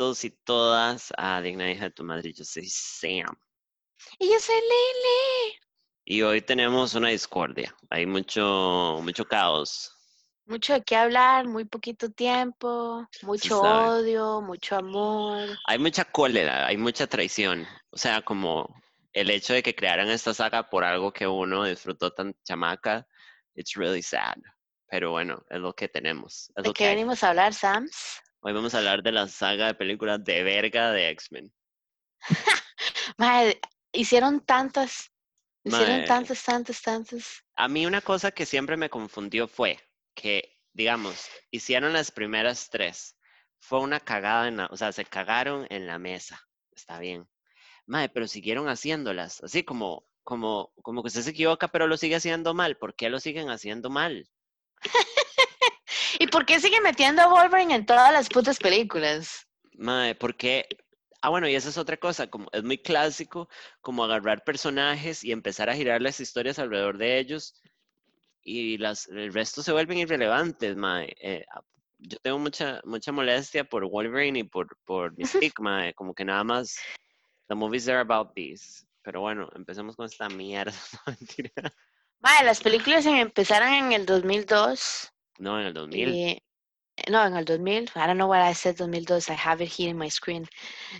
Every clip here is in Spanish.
todos y todas a Digna Hija de tu Madre. Yo soy Sam. Y yo soy Lili. Y hoy tenemos una discordia. Hay mucho, mucho caos. Mucho de qué hablar, muy poquito tiempo, mucho odio, mucho amor. Hay mucha cólera, hay mucha traición. O sea, como el hecho de que crearan esta saga por algo que uno disfrutó tan chamaca, it's really sad. Pero bueno, es lo que tenemos. Es ¿De lo que qué hay. venimos a hablar, Sams? Hoy vamos a hablar de la saga de películas de verga de X-Men. Mae, hicieron tantas, hicieron tantas, tantas, tantas. A mí una cosa que siempre me confundió fue que, digamos, hicieron las primeras tres. Fue una cagada, en la, o sea, se cagaron en la mesa. Está bien. Mae, pero siguieron haciéndolas. Así como, como, como que usted se equivoca, pero lo sigue haciendo mal. ¿Por qué lo siguen haciendo mal? ¿Y por qué siguen metiendo a Wolverine en todas las putas películas? Mae, porque, ah, bueno, y esa es otra cosa, como es muy clásico, como agarrar personajes y empezar a girar las historias alrededor de ellos y las, el resto se vuelven irrelevantes, mae. Eh, ah, yo tengo mucha, mucha molestia por Wolverine y por, por Mystique, mae, como que nada más, the movies are about this. Pero bueno, empecemos con esta mierda, no, mentira. Mae, las películas em- empezaron en el 2002. No, en el 2000. Y, no, en el 2000. I don't know what I said 2002. I have it here in my screen.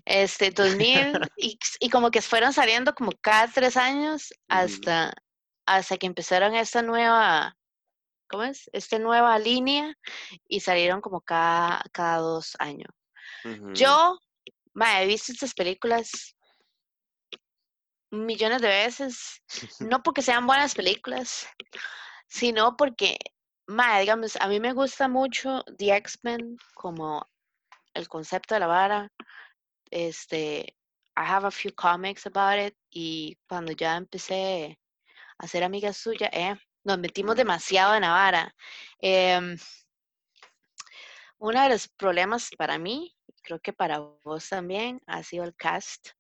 Este, 2000. y, y como que fueron saliendo como cada tres años hasta, hasta que empezaron esta nueva, ¿cómo es? Esta nueva línea y salieron como cada, cada dos años. Yo, mae, he visto estas películas millones de veces, no porque sean buenas películas, sino porque, mae, digamos, a mí me gusta mucho The X-Men como el concepto de la vara. Este, I have a few comics about it y cuando ya empecé a ser amiga suya, eh, nos metimos demasiado en la vara. Em, uno de los problemas para mí, creo que para vos también, ha sido el cast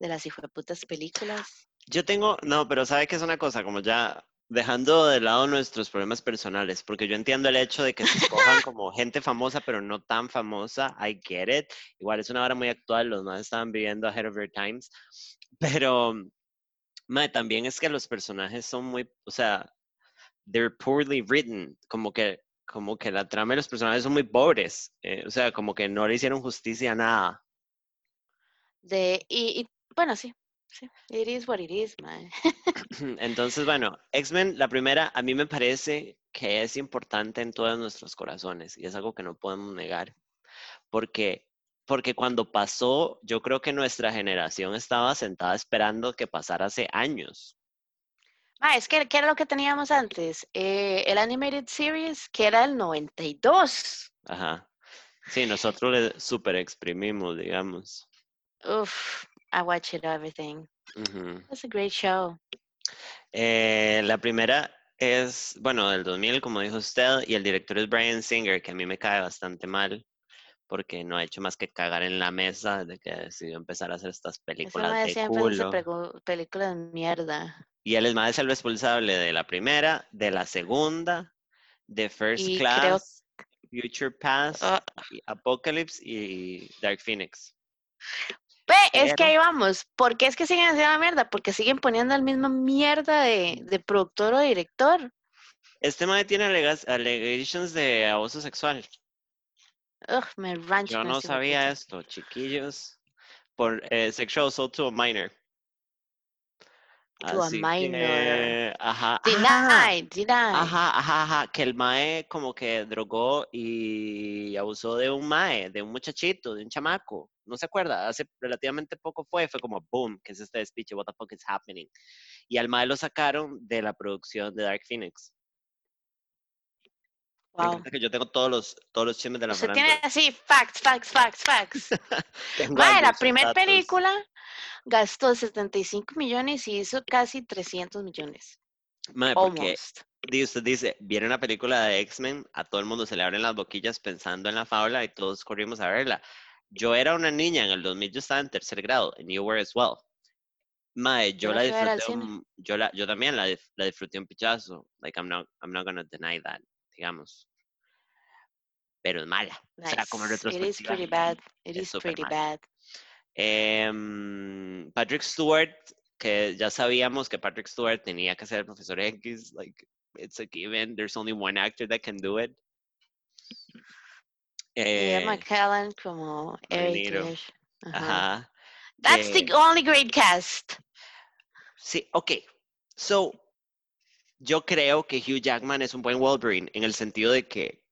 de las hijueputas películas. Yo tengo, no, pero sabe que es una cosa, como ya dejando de lado nuestros problemas personales, porque yo entiendo el hecho de que se escojan como gente famosa, pero no tan famosa, I get it. Igual es una hora muy actual, los más estaban viviendo ahead of their times, pero también es que los personajes son muy, o sea, they're poorly written, como que, como que la trama de los personajes son muy pobres, eh, o sea, como que no le hicieron justicia a nada. De, y, y, bueno, sí, sí, it is what it is, man. Entonces, bueno, X-Men, la primera, a mí me parece que es importante en todos nuestros corazones y es algo que no podemos negar. Porque, porque cuando pasó, yo creo que nuestra generación estaba sentada esperando que pasara hace años. Ah, es que, ¿qué era lo que teníamos antes? Eh, el Animated Series, que era el 92. Ajá. Sí, nosotros le super exprimimos, digamos. Uf, I watch it everything. Ujú. It's a great show. Eh, la primera es, bueno, del 2000, como dijo usted, y el director es Brian Singer, que a mí me cae bastante mal, porque no ha hecho más que cagar en la mesa desde que decidió empezar a hacer estas películas de culo. de mierda. Y él es más el responsable de la primera, de la segunda, de First Y creo- Class, Future Past, Ah. y Apocalypse y Dark Phoenix. Ve, es que ahí vamos. ¿Por qué es que siguen haciendo la mierda? Porque siguen poniendo el mismo mierda de, de productor o director. Este madre tiene allegations de abuso sexual. Ugh, me rancho. Yo no sabía esto, chiquillos. Por eh, sexual assault to a minor. To a Así minor. que, ajá. Deny, deny. Ajá, ajá, ajá, que el mae como que drogó y abusó de un mae, de un muchachito, de un chamaco. ¿No se acuerda? Hace relativamente poco fue, fue como boom, que es este despiche, what the fuck is happening? Y al mae lo sacaron de la producción de Dark Phoenix. Me Wow. encanta que yo tengo todos los, todos los chismes de la Usted tiene así, facts, facts, facts, facts. Mae, la primera película gastó 75 millones y hizo casi 300 millones. Mae, porque usted dice, viene una película de X-Men, a todo el mundo se le abren las boquillas pensando en la fábula y todos corrimos a verla. Yo era una niña en el 2000, yo estaba en tercer grado, and you were as well. Mae, yo la disfruté, un- yo, la, yo también la, la disfruté un pichazo. Like, I'm not, I'm not gonna deny that, digamos. Pero es mala. O sea, como en Nice. It is retrospectiva. pretty bad. It es is pretty bad. Em, Patrick Stewart, que ya sabíamos que Patrick Stewart tenía que ser el profesor X, like, it's a given, there's only one actor that can do it. Eh, McKellen como Eric. Ajá. That's que- the only great cast. Sí, ok. So, yo creo que Hugh Jackman es un buen Wolverine en el sentido de que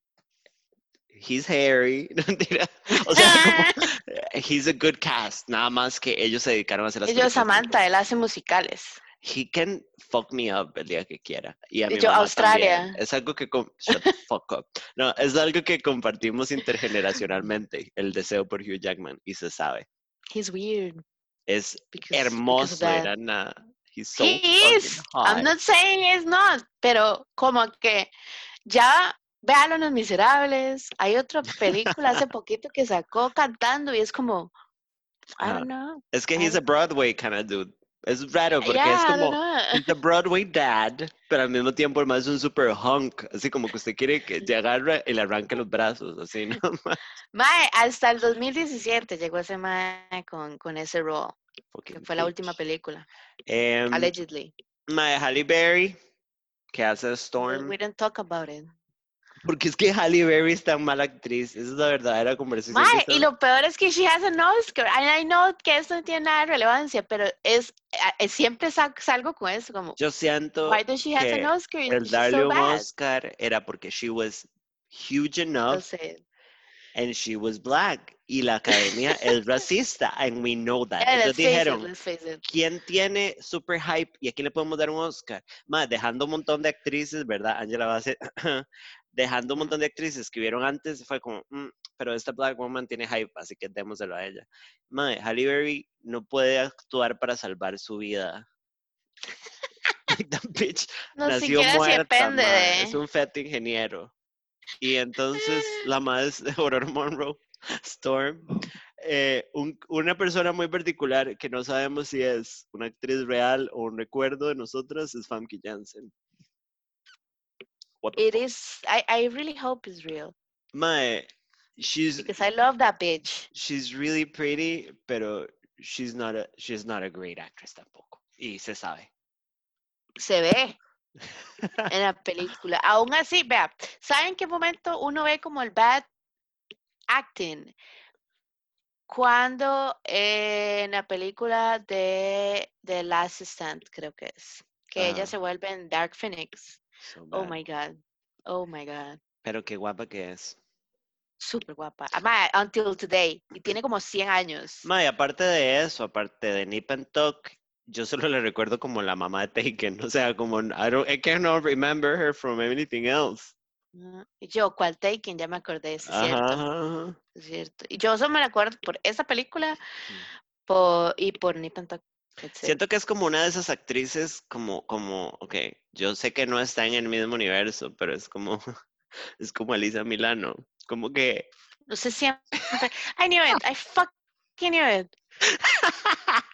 he's hairy, no mentira. O sea, como, eh, he's a good cast, nada más que ellos se dedicaron a hacer las de Samantha, él hace musicales. He can fuck me up el día que quiera. Y a mi yo, mamá Australia. también. Es algo que... Shut the fuck up. No, es algo que compartimos intergeneracionalmente, el deseo por Hugh Jackman, y se sabe. He's weird. Es because- because hermoso, that. era na- He's so He is. hot. I'm not saying he's not, pero como que ya véalo en Los Miserables. Hay otra película hace poquito que sacó cantando y es como, I don't know. Es que he's a Broadway kind of dude. Es raro porque Yeah, es como... a Broadway dad, pero al mismo tiempo el más es un super hunk, así como que usted quiere que te agarre y le arranque los brazos, así, ¿no? Mae, hasta el 2017 llegó ese mae con, con ese role, que fue la última bitch. película, Em, allegedly. Mae, Halle Berry, que hace Storm. We don't talk about it. Porque es que Halle Berry es tan mala actriz. Esa es la verdadera conversación. que y lo peor es que she has an Oscar. And I know que esto no tiene nada de relevancia, pero es, eh, siempre sa- salgo con eso, como, Yo siento why does she has an que Oscar? el darle so un bad. Oscar era porque she was huge enough and she was black. Y la academia es racista, and we know that. Yeah, Ellos dijeron, it. ¿quién tiene super hype y a quién le podemos dar un Oscar? Más, dejando un montón de actrices, ¿verdad? Angela Bassett, dejando un montón de actrices que vieron antes, fue como, "Mm, pero esta Black Woman tiene hype, así que démoselo a ella. Mae, Halle Berry no puede actuar para salvar su vida. That bitch No nació muerta, mae, es un feto ingeniero. Y entonces la más de Aurora Monroe, Storm, eh, un- una persona muy particular que no sabemos si es una actriz real o un recuerdo de nosotras es Famke Janssen. It is, I, I really hope it's real, Mae, she's because I love that bitch. she's really pretty, pero she's not a she's not a great actress tampoco. Y se sabe. Se ve en la película. Aún así, vea, ¿saben qué momento uno ve como el bad acting? Cuando eh, en la película de The Last Stand, creo que es, que ella Ajá. se vuelve en Dark Phoenix. So Oh my God. Oh my God. Pero qué guapa que es. Súper guapa. Ama, until today. Y tiene como 100 años. Mae, aparte de eso, aparte de Nip and Tuck, yo solo le recuerdo como la mamá de Taken. O sea, como I don't, I cannot remember her from anything else. Ah, Y yo, ¿cuál Taken? Ya me acordé, sí, cierto. es cierto. Y yo solo me acuerdo por esa película por, y por Nip and Tuck. Siento que es como una de esas actrices como, como, ok, yo sé que no está en el mismo universo, pero es como, es como Elisa Milano. Como que, No sé siempre. I knew it. I fucking knew it.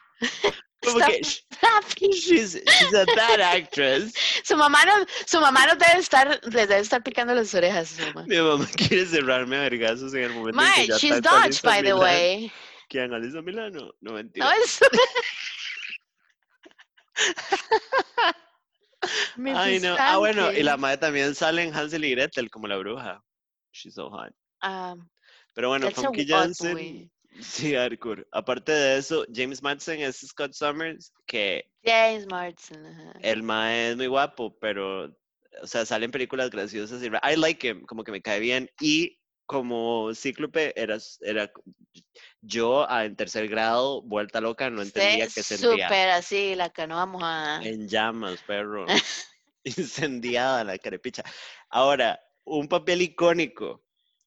como Stop que she's, she's a bad actress. Su mamá no, su mamá no debe estar, les debe estar picando las orejas. Su mamá. Mi mamá quiere cerrarme a vergazos en el momento en que ya she's está by the Milano. way. ¿Quién? ¿Alisa Milano? No, mentira. No es. Ay, Mrs. no. Ah, bueno, y la madre también sale en Hansel y Gretel como la bruja. She's so hot. Ah, Pero bueno, Funky Jansen, sí, hardcore. Aparte de eso, James Madsen es Scott Summers, que James Marsden. ajá. el mae es muy guapo, pero, o sea, sale en películas graciosas y I like him, como que me cae bien. Y como Cíclope, era, era yo en tercer grado, vuelta loca, no entendía qué sentía. Súper así, la canoa mojada. En llamas, perro. Incendiada la carepicha. Ahora, un papel icónico.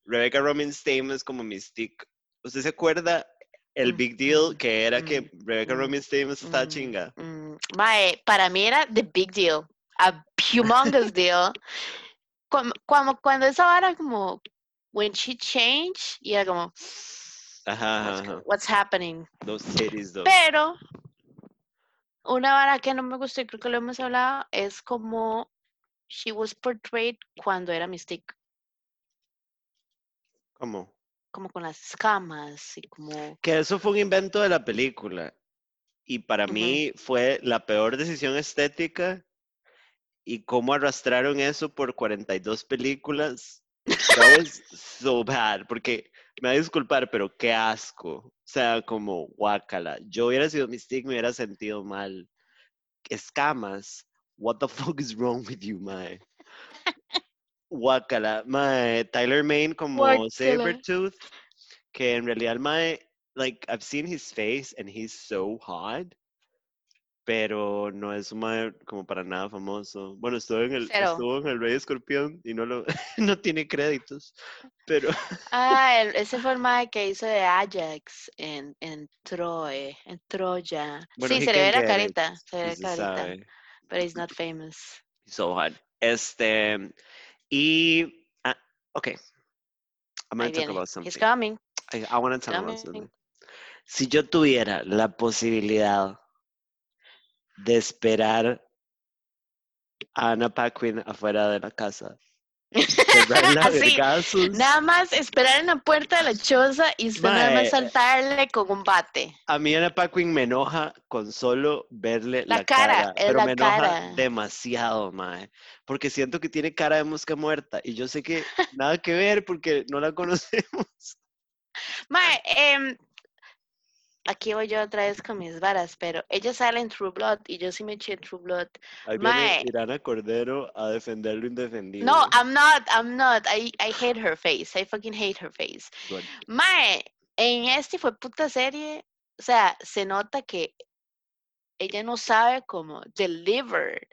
Rebecca Roman Stamos como Mystique. ¿Usted se acuerda el Mm, big deal mm, que era que mm, Rebecca mm, Roman Stamos estaba chinga? Mae, para mí era the big deal. A humongous deal. Como, como cuando esa vara como when she changed y era como Ajá, what's, ajá, what's happening. Those titties, though. Pero una vara que no me gustó y creo que lo hemos hablado es como she was portrayed cuando era Mystique. ¿Cómo? como con las escamas y como... Que eso fue un invento de la película. Y para Ujú. mí fue la peor decisión estética. Y cómo arrastraron eso por 42 películas. That was so bad. Porque me va a disculpar, pero qué asco. O sea, como guácala. Yo hubiera sido Mystique, me hubiera sentido mal. Escamas. What the fuck is wrong with you, mae? Guácala. Mae, Tyler Maine como Guácala. Sabretooth. Que en realidad, mae, like, I've seen his face and he's so hot. Pero no es un como para nada famoso. Bueno, estuvo en el, Cero. estuvo en el Rey Escorpión y no lo, no tiene créditos. Pero Ah, el- ese fue el mae que hizo de Ajax en, en Troy, en Troya. Bueno, sí, se le ve la get it, carita, se le ve la carita, pero he's not famous. So hot. Este, y, ah, okay. I'm Ahí gonna talk about He's something. coming. I, I want to talk about something. Si yo tuviera la posibilidad de esperar a Anna Paquin afuera de la casa, Así, vergazos, Nada más esperar en la puerta de la choza y usted nada más saltarle con un bate. a mí Anna Paquin me enoja con solo verle la, La cara, es pero la me enoja cara. demasiado, mae, porque siento que tiene cara de mosca muerta y yo sé que nada que ver porque no la conocemos. Mae, em, aquí voy yo otra vez con mis varas, pero ella sale en True Blood y yo sí me eché True Blood. Ahí viene. Irana Cordero a defender lo indefendible. No, I'm not, I'm not. I, I hate her face. I fucking hate her face. Good. Mae, en este fue puta serie, o sea, se nota que ella no sabe cómo deliver.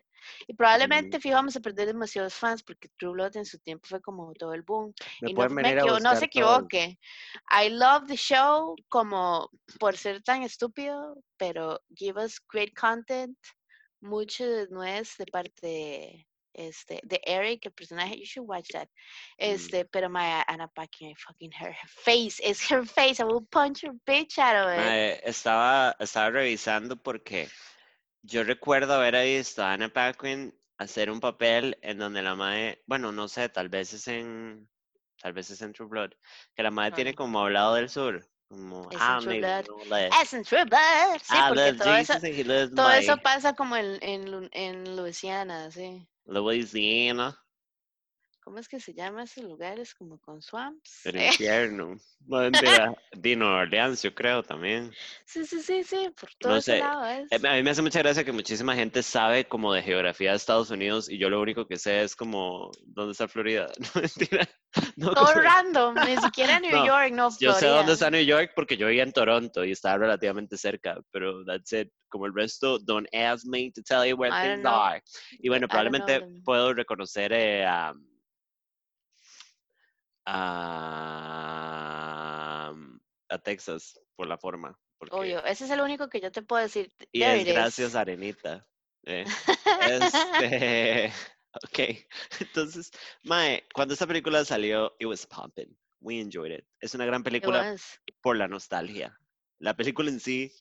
Y probablemente, fijo, vamos a perder demasiados fans porque True Blood en su tiempo fue como todo el boom. Me y no, me equivo- no se equivoque. I love the show como por ser tan estúpido, pero give us great content. Mucho de nuez de parte de, este, de Eric, el personaje. You should watch that. Este, pero my Anna Paquin, fucking her, her face. It's her face. I will punch her bitch out of it. Mae, estaba, estaba revisando porque yo recuerdo haber visto a Anna Paquin hacer un papel en donde la mae, bueno, no sé, tal vez es en, tal vez es en True Blood, que la mae tiene como hablado del sur, como, Es en ah, True Blood. know, like, Es en True Blood. Sí, I porque todo eso, todo eso pasa como en, en, en Louisiana, sí. Louisiana, ¿Cómo es que se llama esos lugares? Como con swamps. el Eh, infierno. No, mentira, Dino Orleans, yo creo también. Sí, sí, sí, sí, por todo No ese sé, lado es. Eh, A mí me hace mucha gracia que muchísima gente sabe como de geografía de Estados Unidos y yo lo único que sé es como dónde está Florida. No, mentira. No, Todo random, ni siquiera New No, York, no yo sé dónde Florida. está New York porque yo vivía en Toronto y estaba relativamente cerca, pero that's it. Como el resto, don't ask me to tell you where I things are. Y bueno, I probablemente puedo reconocer eh, a, a, a Texas por la forma. Porque, Obvio, ese es el único que yo te puedo decir. y es gracias Arenita. eh. Este, ok, entonces, Mae, cuando esta película salió, it was pumping. We enjoyed it. Es una gran película por la nostalgia. La película en sí,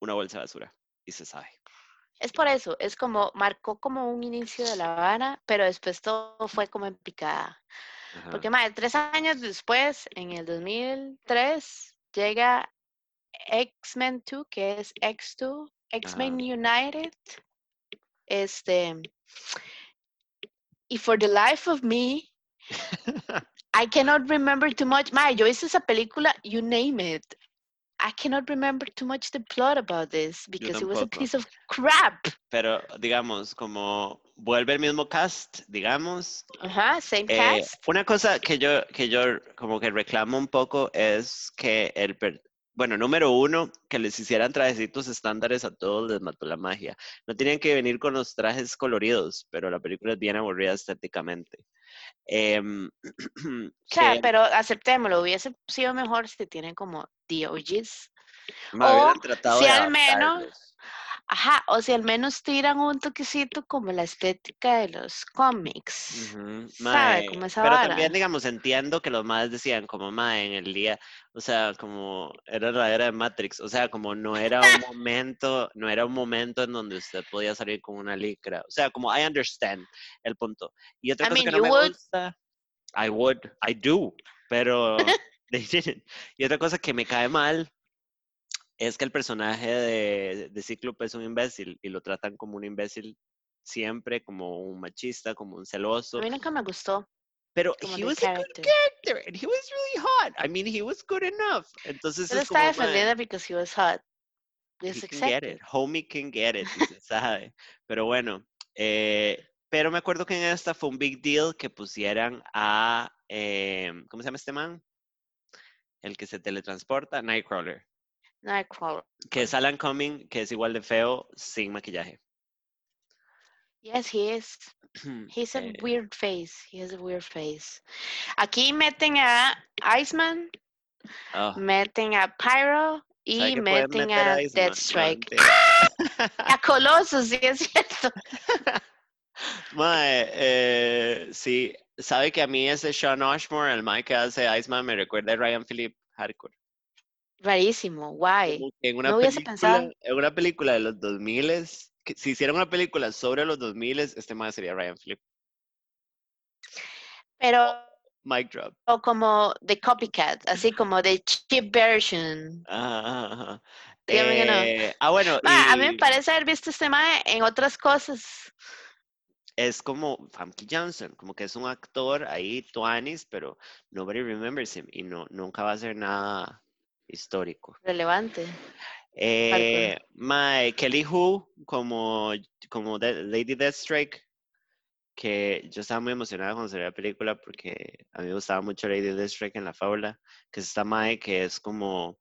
una bolsa de basura. Y se sabe. Es por eso, es como, marcó como un inicio de la vara, pero después todo fue como en picada. Ajá. Porque, madre, tres años después, en el 2003, llega X-Men 2, que es X2, X-Men United. Este. Y for the life of me, I cannot remember too much. Madre, yo hice esa película, you name it. I cannot remember too much the plot about this because it was a piece of crap. Pero, digamos, como vuelve el mismo cast, digamos. Ajá, same eh, cast. una cosa que yo, que yo como que reclamo un poco es que el, per- bueno, número uno, que les hicieran trajecitos estándares a todos les mató la magia. No tenían que venir con los trajes coloridos, pero la película es bien aburrida estéticamente. Em, O sea, que pero aceptémoslo, hubiese sido mejor si tienen como the OGs. me o si al menos- adaptarlos. Ajá, o si al menos tiran un toquecito como la estética de los cómics. Ujú, ¿Sabe? Como esa pero vara. también, digamos, entiendo que los madres decían como, mae, en el día, o sea, como era la era de Matrix, o sea, como no era un momento, no era un momento en donde usted podía salir con una licra, o sea, como I understand el punto. Y otra I cosa mean, que no me would. gusta, I would, I do, pero they didn't. Y otra cosa que me cae mal es que el personaje de, de Cíclope es un imbécil y lo tratan como un imbécil siempre, como un machista, como un celoso. A mí nunca me gustó. Pero como he was a good character. character and he was really hot. I mean, he was good enough. Entonces es está "Mae, because he was hot. he can get it. Homie can get it, y se sabe. Pero bueno, eh, pero me acuerdo que en esta fue un big deal que pusieran a, eh, ¿cómo se llama este man? El que se teletransporta, Nightcrawler. Nightcrawler. Que es Alan Cumming, que es igual de feo sin maquillaje. Yes, he is. He's a Eh, weird face. He has a weird face. Aquí meten a Iceman, ah, meten a Pyro ¿sabe y meten a? No, Deathstrike. mentira. a Colossus, sí es cierto. Mae, eh, sí, sabe que a mí ese Sean Ashmore, el Mike que hace Iceman, me recuerda a Ryan Philip Hardcore. Rarísimo, guay. En una No hubiese película, pensado. en una película de los 2000 que si hicieran una película sobre los 2000 este más sería Ryan Philip. Pero Mic drop. o como de copycat, así como de cheap version. Ajá, ajá, no. Eh, ah, bueno, Ma, a mí me parece haber visto este mae en otras cosas. es como Famke Johnson, como que es un actor ahí, Tuanis, pero nobody remembers him y no, nunca va a ser nada histórico. Relevante. Eh, my Kelly Who como, como de- Lady Deathstrike, que yo estaba muy emocionada cuando salió la película porque a mí me gustaba mucho Lady Deathstrike en la fábula, que es esta Mae que es como,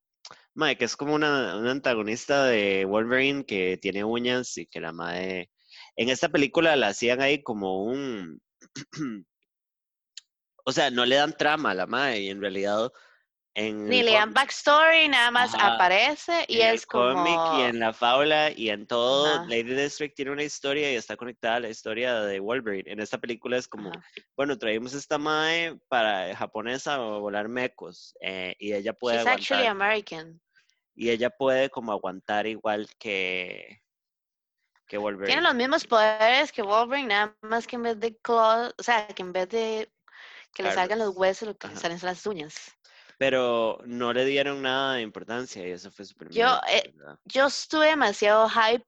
Mae que es como una, una antagonista de Wolverine que tiene uñas y que la Mae, en esta película la hacían ahí como un, o sea, no le dan trama a la Mae y en realidad en Ni le dan backstory, nada más Ajá. aparece y en el es como. cómic y en la fábula y en todo, Ajá. Lady Deathstrike tiene una historia y está conectada a la historia de Wolverine. En esta película es como, Ajá. bueno, traímos esta mae para japonesa a volar mecos eh, y ella puede She's actually American. y ella puede como aguantar igual que que Wolverine. Tiene los mismos poderes que Wolverine, nada más que en vez de claws, o sea, que en vez de que le salgan los huesos, lo que le salen son las uñas. Pero no le dieron nada de importancia y eso fue súper Yo, eh. Yo estuve demasiado hype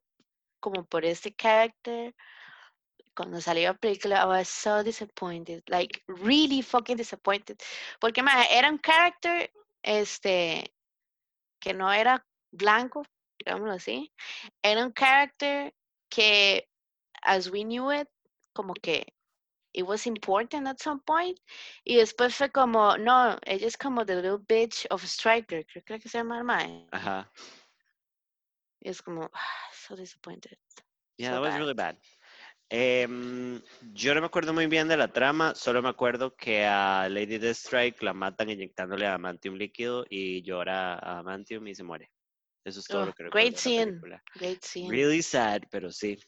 como por este character. Cuando salió la película, I was so disappointed. Like, really fucking disappointed. Porque, ma, era un character, este, que no era blanco, digámoslo así. Era un character que, as we knew it, como que it was important at some point. Y después fue como, no, ella es como the little bitch of Striker, creo que era que se llama mae. Ajá. Y es como, so disappointed. Yeah, so that was bad. really bad. Em, yo no me acuerdo muy bien de la trama, solo me acuerdo que a Lady Deathstrike la matan inyectándole adamantium líquido y llora adamantium y se muere. Eso es todo Ugh, lo que recuerdo great scene. Great scene. Really sad, pero sí.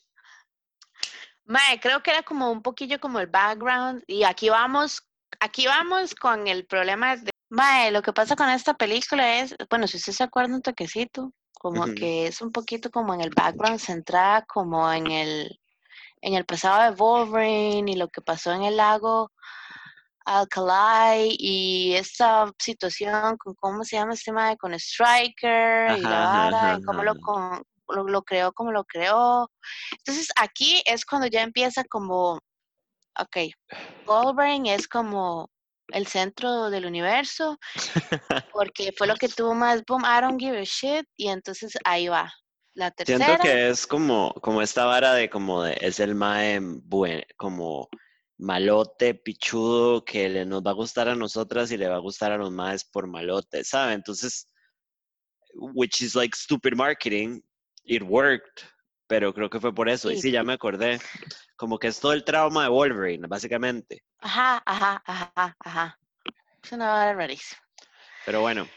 Mae, creo que era como un poquillo como el background. Y aquí vamos, aquí vamos con el problema de. Mae, lo que pasa con esta película es, bueno, si usted se acuerda un toquecito, como Ujú. que es un poquito como en el background centrada, como en el, en el pasado de Wolverine y lo que pasó en el lago Alcalai y esta situación con cómo se llama este mae con Striker y la vara, ajá, en cómo lo, ajá. con- lo, lo creó, cómo lo creó. Entonces aquí es cuando ya empieza como, ok, Wolverine es como el centro del universo porque fue lo que tuvo más boom, I don't give a shit y entonces ahí va. La Siento tercera, que es como, como esta vara de como de, es el mae buen, como malote, pichudo, que le, nos va a gustar a nosotras y le va a gustar a los maes por malote, ¿sabe? Entonces, which is like stupid marketing, it worked, pero creo que fue por eso. Y Sí. sí, ya me acordé. Como que es todo el trauma de Wolverine, básicamente. ajá, ajá, ajá, ajá. Es una vara rarísima. Pero bueno.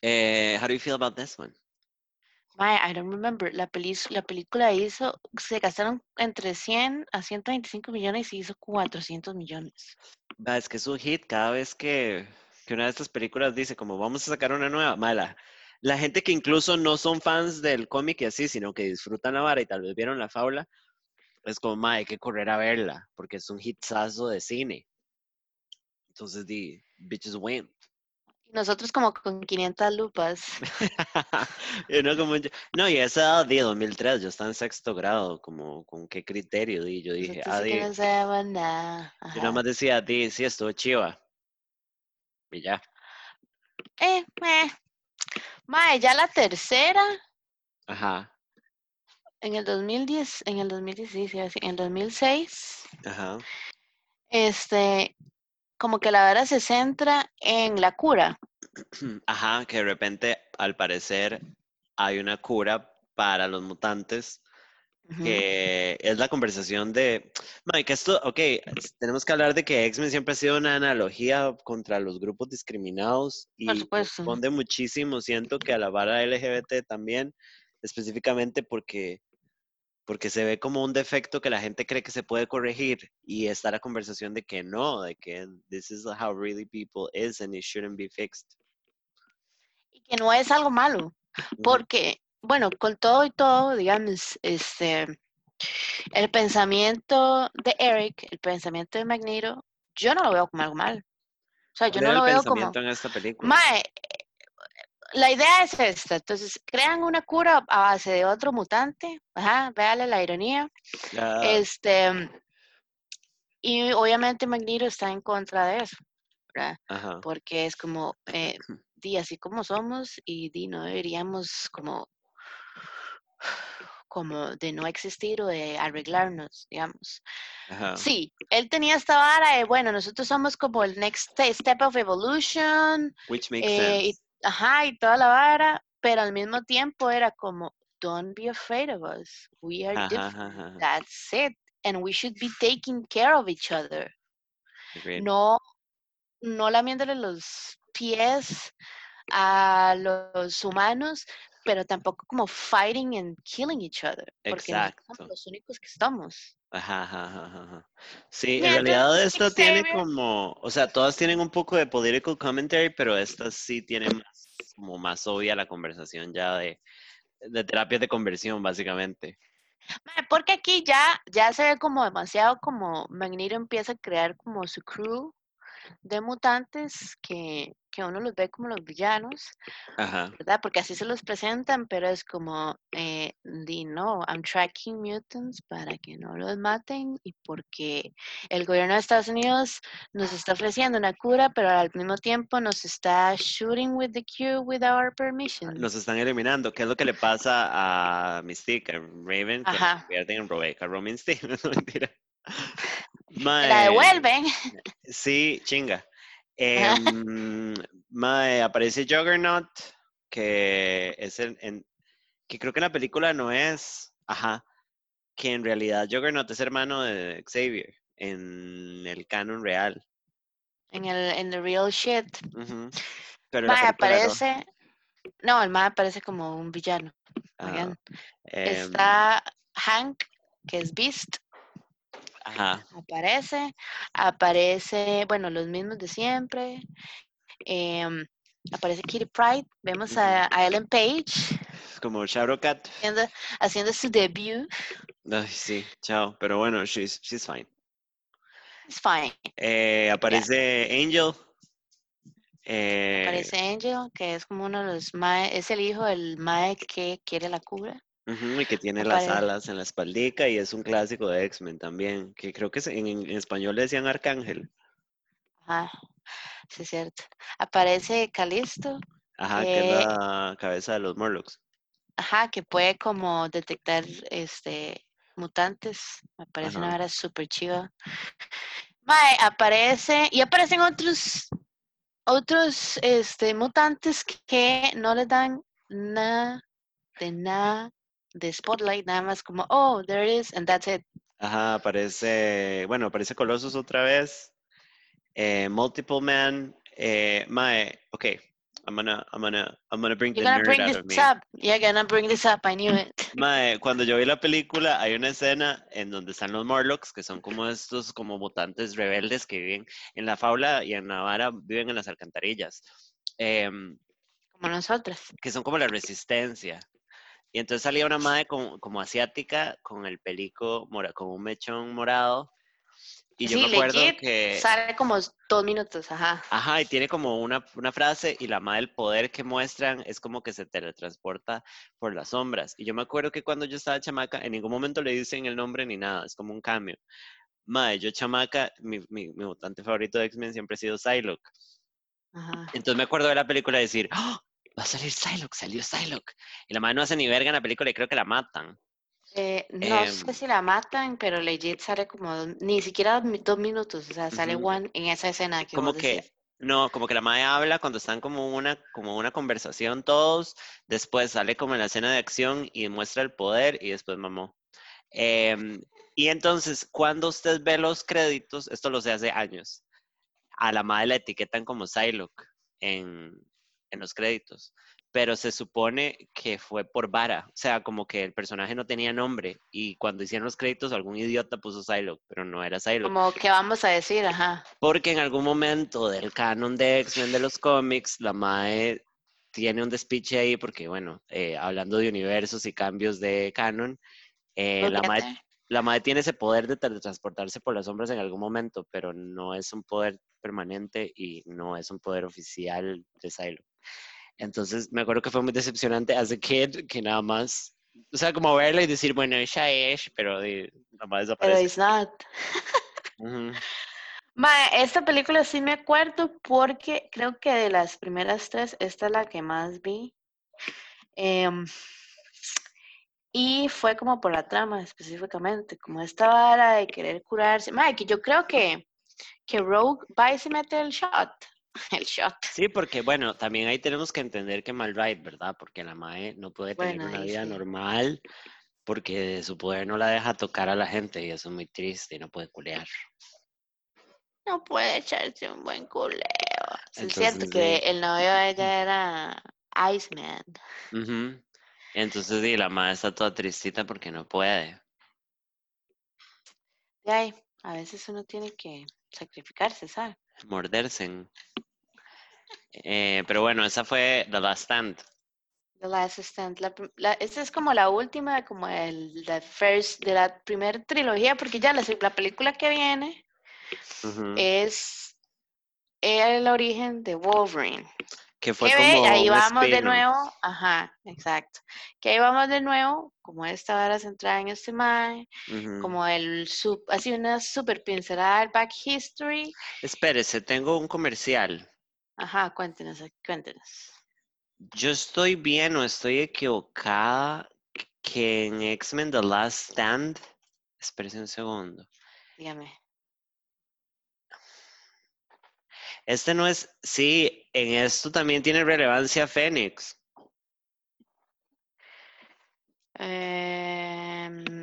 Eh, how do you feel about this one? Mae, I don't remember. La, peli- la película hizo, se gastaron entre 100 a 125 millones y hizo 400 millones. Es que es un hit cada vez que, que una de estas películas dice como vamos a sacar una nueva, mala. La gente que incluso no son fans del cómic y así, sino que disfrutan la vara y tal vez vieron la fábula, es como, ma, hay que correr a verla, porque es un hitazo de cine. Entonces, di, bitches. Y nosotros como con 500 lupas. Y uno como no, y esa edad de 2003, yo estaba en sexto grado, como con qué criterio, y yo dije, ah, sí no sabemos nada. yo nada más decía, di, sí, estuvo chiva. Y ya, Eh, eh. Mae, ya la tercera, ajá, en el 2010, en el 2016, iba a decir, en el 2006, ajá, este, como que la verdad se centra en la cura. ajá, que de repente, al parecer, hay una cura para los mutantes, Que es la conversación de, Mike, esto, ok, tenemos que hablar de que X-Men siempre ha sido una analogía contra los grupos discriminados y responde muchísimo, siento que a la vara LGBT también, específicamente porque, porque se ve como un defecto que la gente cree que se puede corregir y está la conversación de que no, de que this is how really people is and it shouldn't be fixed. Y que no es algo malo. Porque, bueno, con todo y todo, digamos, este, el pensamiento de Eric, el pensamiento de Magneto, yo no lo veo como algo malo. O sea, yo ¿cuál no lo veo como, en esta película? mae, la idea es esta, entonces crean una cura a base de otro mutante, ajá, véale la ironía, Ya, este, y obviamente Magneto está en contra de eso, ¿verdad? ajá, Porque es como, eh, di así como somos y di no deberíamos como como de no existir o de arreglarnos, digamos. ajá, Sí, él tenía esta vara de, bueno, nosotros somos como el next step of evolution, which makes eh, y, sense. ajá, y toda la vara, pero al mismo tiempo era como, don't be afraid of us, we are Ajá, different, ajá. that's it, and we should be taking care of each other, Agreed. no, no lamiéndole los pies a los humanos, pero tampoco como fighting and killing each other, porque Exacto. somos los únicos que estamos. Ajá, ajá, ajá. Sí, en realidad esto tiene como, o sea, todas tienen un poco de political commentary, pero esta sí tiene más, como más obvia la conversación ya de, de terapias de conversión, básicamente. Porque aquí ya, ya se ve como demasiado como Magneto empieza a crear como su crew de mutantes que, que uno los ve como los villanos, Ajá, ¿verdad? Porque así se los presentan, pero es como, eh, no, I'm tracking mutants para que no los maten y porque el gobierno de Estados Unidos nos está ofreciendo una cura, pero al mismo tiempo nos está shooting with the cure without our permission. los están eliminando. ¿Qué es lo que le pasa a Mystique, a Raven, que la Ajá. convierten en Rebecca Roman Stevens? No, mentira. La devuelven. Sí, chinga. Em, mae, aparece Juggernaut, que es el, en- que creo que en la película no es, ajá, que en realidad Juggernaut es hermano de Xavier en el canon real. En el, en the real shit. Pero en la Mae, no. aparece. No, el mae aparece como un villano. Em, Está Hank, que es Beast, ajá, aparece. Aparece, bueno, los mismos de siempre. em, aparece Kitty Pride. Vemos a, a Ellen Page como Shadowcat. haciendo, haciendo su debut. Ay, sí, chao. Pero bueno, she's, she's fine. It's fine. Eh, aparece Angel. Eh, Aparece Angel, que es como uno de los mae, es el hijo del mae que quiere la cura. Y que tiene las alas en la espaldica y es un clásico de X-Men también, que creo que en, en español le decían Arcángel. Ajá, sí es cierto. Aparece Calisto, Ajá, que es la cabeza de los Morlocks. ajá, que puede como detectar este mutantes. Me parece una hora súper chiva. Mae, aparece, y aparecen otros, otros este, mutantes que no les dan nada de nada de spotlight, nada más como, oh, there it is, and that's it. Ajá, aparece, bueno, aparece Colossus otra vez. eh, Multiple Man. Eh, Mae, ok, I'm gonna, I'm gonna, I'm gonna bring You're the gonna nerd bring out this of me. up. You're gonna bring this up. I knew it. Mae, cuando yo vi la película, hay una escena en donde están los Morlocks, que son como estos como mutantes rebeldes que viven en la faula y en la vara viven en las alcantarillas. Em, Como nosotras. que son como la resistencia. Y entonces salía una madre como, como asiática con el pelico, mora, con un mechón morado. Y yo Sí, me acuerdo legit, que... Sale como dos minutos, ajá. Ajá, y tiene como una, una frase y la madre del poder que muestran es como que se teletransporta por las sombras. Y yo me acuerdo que cuando yo estaba chamaca, en ningún momento le dicen el nombre ni nada, es como un cambio. Madre, yo chamaca, mi, mi, mi mutante favorito de X-Men siempre ha sido Psylocke. Ajá. Entonces me acuerdo de la película decir, ¡Ah! Va a salir Psylocke, salió Psylocke. Y la madre no hace ni verga en la película y creo que la matan. Eh, no Em, sé si la matan, pero legit sale como dos- ni siquiera dos minutos, o sea, sale Ujú. one en esa escena que como vos que decís. no, como que la madre habla cuando están como una, como una conversación todos, después sale como en la escena de acción y muestra el poder y después mamó. Em, y entonces, cuando usted ve los créditos, esto lo sé hace años, a la madre la etiquetan como Psylocke en, en los créditos, pero se supone que fue por vara, o sea, como que el personaje no tenía nombre y cuando hicieron los créditos algún idiota puso Psylocke, pero no era Psylocke. Como que vamos a decir, ajá. Porque en algún momento del canon de X-Men de los cómics, la Mae tiene un despiche ahí, porque bueno, eh, hablando de universos y cambios de canon, eh, la, mae, la Mae tiene ese poder de teletransportarse por las sombras en algún momento, pero no es un poder permanente y no es un poder oficial de Psylocke. Entonces me acuerdo que fue muy decepcionante as a kid que nada más, o sea, como verla y decir, bueno, ella es, pero nada más Pero desaparece. it's not. Mae, esta película sí me acuerdo porque creo que de las primeras tres, esta es la que más vi. Em, y fue como por la trama específicamente, como esta vara de querer curarse. Mae, que yo creo que, que Rogue va y se mete el shot. El shot. Sí, porque bueno, también ahí tenemos que entender que Malrite, ¿verdad? Porque la Mae no puede tener Bueno, una vida sí. normal porque su poder no la deja tocar a la gente y eso es muy triste y no puede culear. No puede echarse un buen culeo. Es cierto que el novio de ella era Iceman. Ujú. Entonces, sí, la Mae está toda tristita porque no puede. Ahí, a veces uno tiene que sacrificarse, ¿sabes? Morderse. Eh, pero bueno, esa fue The Last Stand. The Last Stand. La, esta es como la última, como el the first, de la primera trilogía, porque ya la, película que viene es el origen de Wolverine. que fue Que como ahí vamos de nuevo, ajá, exacto. Que ahí vamos de nuevo, como esta vara centrada en este mae, como el, sub, así una super pincelada del back history. Espérese, tengo un comercial. Ajá, cuéntenos, cuéntenos. Yo estoy bien o estoy equivocada que en X-Men The Last Stand. Espérese un segundo. Dígame. Este no es. Sí, en esto también tiene relevancia Fénix.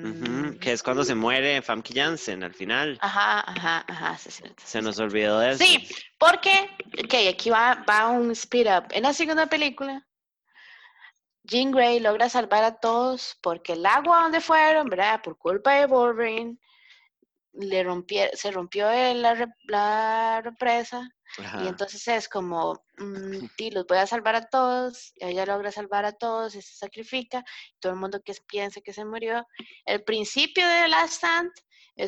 Ujú, que es cuando se Em, muere Famke Janssen al final. Ajá, ajá, ajá, Se nos olvidó de eso. Sí, porque, ok, aquí va, va un speed up. En la segunda película, Jean Grey logra salvar a todos porque el agua donde fueron, ¿verdad? Por culpa de Wolverine, le rompió, se rompió el- la, la represa Ajá. y entonces es como, mm, sí, los voy a salvar a todos, y ella logra salvar a todos y se sacrifica, todo el mundo que piensa que se murió. El principio de Last Stand,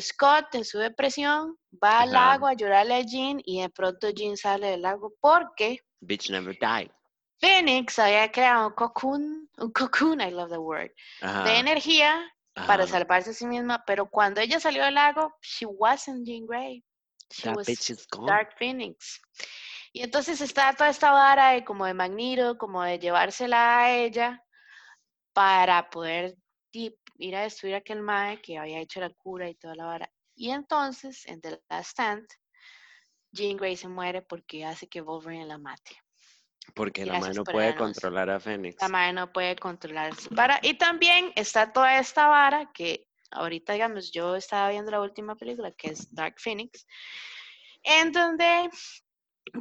Scott en su depresión va al Ajá. lago a llorarle a Jean y de pronto Jean sale del lago porque Bitch never died. Phoenix había creado un cocoon, un cocoon, I love the word, de Ajá. para salvarse a sí misma, pero cuando ella salió del lago, she wasn't Jean Grey. She That was bitch is gone. Dark Phoenix. Y entonces está toda esta vara de como de Magneto, como de llevársela a ella para poder ir a destruir a aquel mae que había hecho la cura y toda la vara. Y entonces, en The Last Stand, Jean Grey se muere porque hace que Wolverine la mate. Porque la madre no puede controlar a Fénix. La madre no puede controlar su vara. Y también está toda esta vara que ahorita, digamos, yo estaba viendo la última película, que es Dark Phoenix, en donde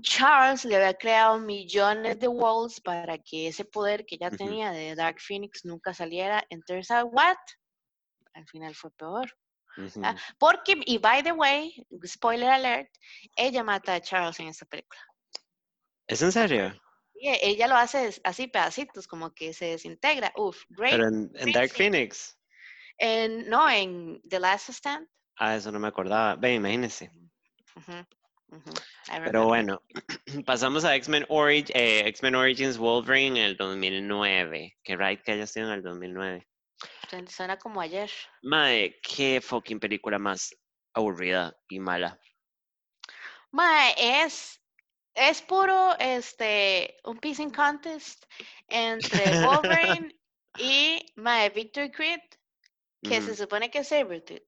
Charles le había creado millones de walls para que ese poder que ya tenía de Dark Phoenix nunca saliera. Turns out what? Al final fue peor. Ah, Porque, y by the way, spoiler alert, ella mata a Charles en esta película. ¿Es en serio? E- ella lo hace así pedacitos, como que se desintegra. Uf, great. Pero en, Dark. Phoenix. En, no, en The Last Stand. Ah, eso no me acordaba. Ven, imagínense. Pero bueno, pasamos a X-Men Origins, X-Men Origins Wolverine en el 2009. Qué right que haya sido en el 2009. Suena- como ayer. Mae, qué fucking película más aburrida y mala. Mae, es, es puro este un pissing contest entre Wolverine y Mae Victor Creed, que se Ujú. supone que es Sabretooth.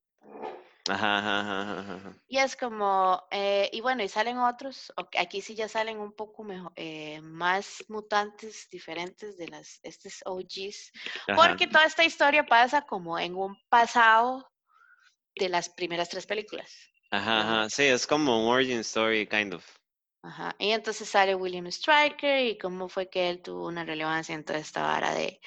Ajá, ajá, ajá, ajá. Y es como, eh, y bueno, y salen otros, aquí sí ya salen un poco mejor, eh, más mutantes diferentes de las, estos OGs, Ajá. porque toda esta historia pasa como en un pasado de las primeras tres películas. Ajá, ajá. Sí, es como un origin story, kind of. Ajá. Y entonces sale William Stryker y cómo fue que él tuvo una relevancia en toda esta vara de,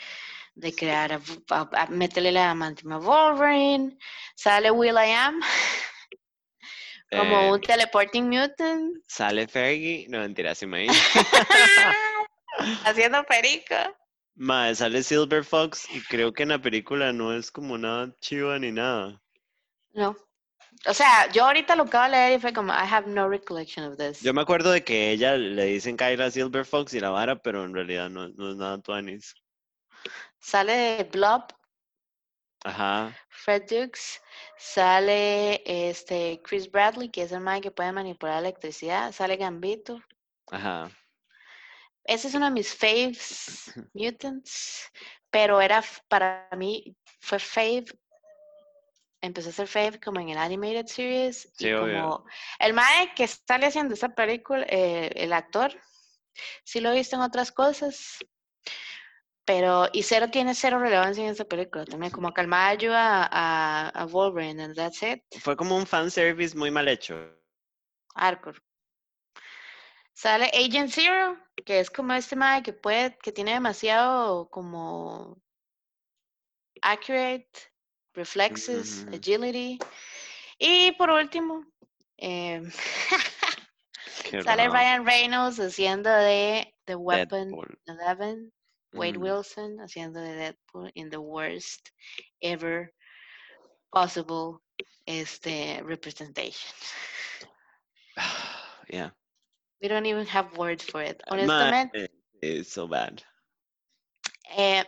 de crear, a, Vo- a- a meterle la mantima a Wolverine. Sale Will I Am como Eh, un teleporting mutant. sale Fergie, no mentira, se me Haciendo perico. Mae, sale Silver Fox y creo que en la película no es como nada chiva ni nada. No. O sea, yo ahorita lo acabo de leer y fue como, I have no recollection of this. Yo me acuerdo de que ella le dicen Kyla Silver Fox y la vara, pero en realidad no, no es nada tuanis. Sale Blob, Ajá, Fred Dukes, sale este Chris Bradley, que es el man que puede manipular la electricidad, sale Gambito. ajá. Ese es uno de mis faves mutants, pero era para mí fue fave. Empezó a ser fave como en el animated series Sí, y obvio. como el mae que sale haciendo esa película, eh, el actor, sí lo he visto en otras cosas, pero y cero tiene cero relevancia en esa película también, como que el mae ayuda a, a, a Wolverine and that's it, Fue como un fanservice muy mal hecho. hardcore. Sale Agent Zero, que es como este mae que puede, que tiene demasiado como accurate, reflexes, Ujú. agility. Y por último, Qué sale. Ryan Reynolds haciendo de The Weapon Deadpool. 11, Wade Ujú. Wilson haciendo de Deadpool in the worst ever possible este, representation. Yeah. We don't even have words for it. Honestamente, eh, It's so bad. eh,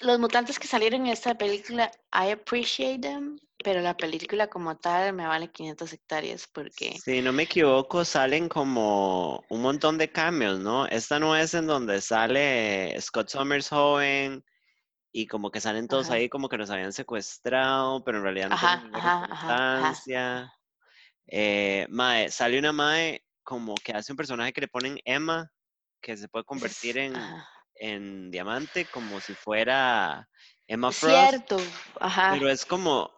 los mutantes que salieron en esta película, I appreciate them, pero la película como tal me vale 500 hectáreas porque Si no me equivoco, salen como un montón de cambios, ¿no? Esta no es en donde sale Scott Summers joven y como que salen todos Ajá. ahí como que nos habían secuestrado, pero en realidad no Ajá, tienen ajá, importancia. Eh, mae, sale una mae como que hace un personaje que le ponen Emma, que se puede convertir en, ajá. En diamante como si fuera Emma Frost. Cierto, ajá. Pero es como.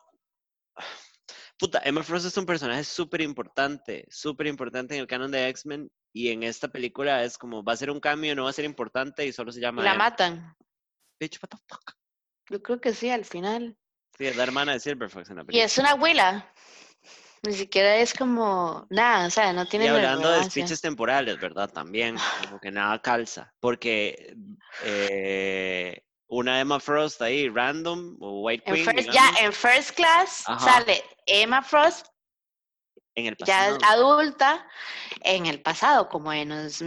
Puta, Emma Frost es un personaje súper importante, súper importante en el canon de X-Men. Y en esta película es como, va a ser un cambio, no va a ser importante y solo se llama la Emma. matan. Bitch, what the fuck? Yo creo que sí, al final. Sí, es la hermana de Silver Fox en la Y es una abuela. Ni siquiera es como nada, o sea, no Y tiene ni hablando de speeches temporales, ¿verdad? También, como que nada calza. Porque eh, una Emma Frost ahí, random, o White En Queen, first, ya en First Class Ajá. sale Emma Frost, en el ya adulta, en el pasado, como en los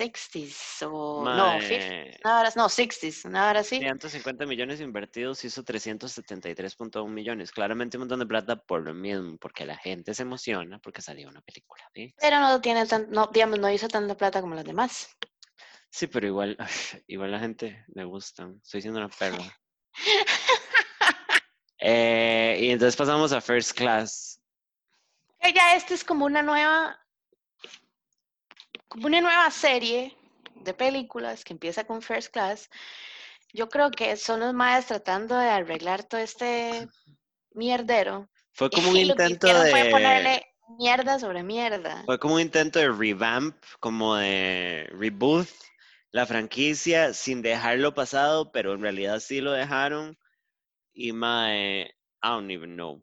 1960s o no, 50s, Mae, una hora, no, 60s, una hora así. 150 millones invertidos hizo 373.1 millones. Claramente un montón de plata por lo mismo, porque la gente se emociona porque salió una película. ¿sí? Pero no tiene tan, no, digamos, no hizo tanta plata como las demás. Sí, pero igual, igual la gente le gusta. Estoy siendo una perra. Eh, y entonces pasamos a First Class. Ya este es como una nueva, como una nueva serie de películas que empieza con First Class. Yo creo que son los maes tratando de arreglar todo este mierdero. Fue como un y lo que intento de. ponerle mierda sobre mierda. Fue como un intento de revamp, como de reboot la franquicia sin dejarlo pasado, pero en realidad sí lo dejaron. Y mae, I don't even know.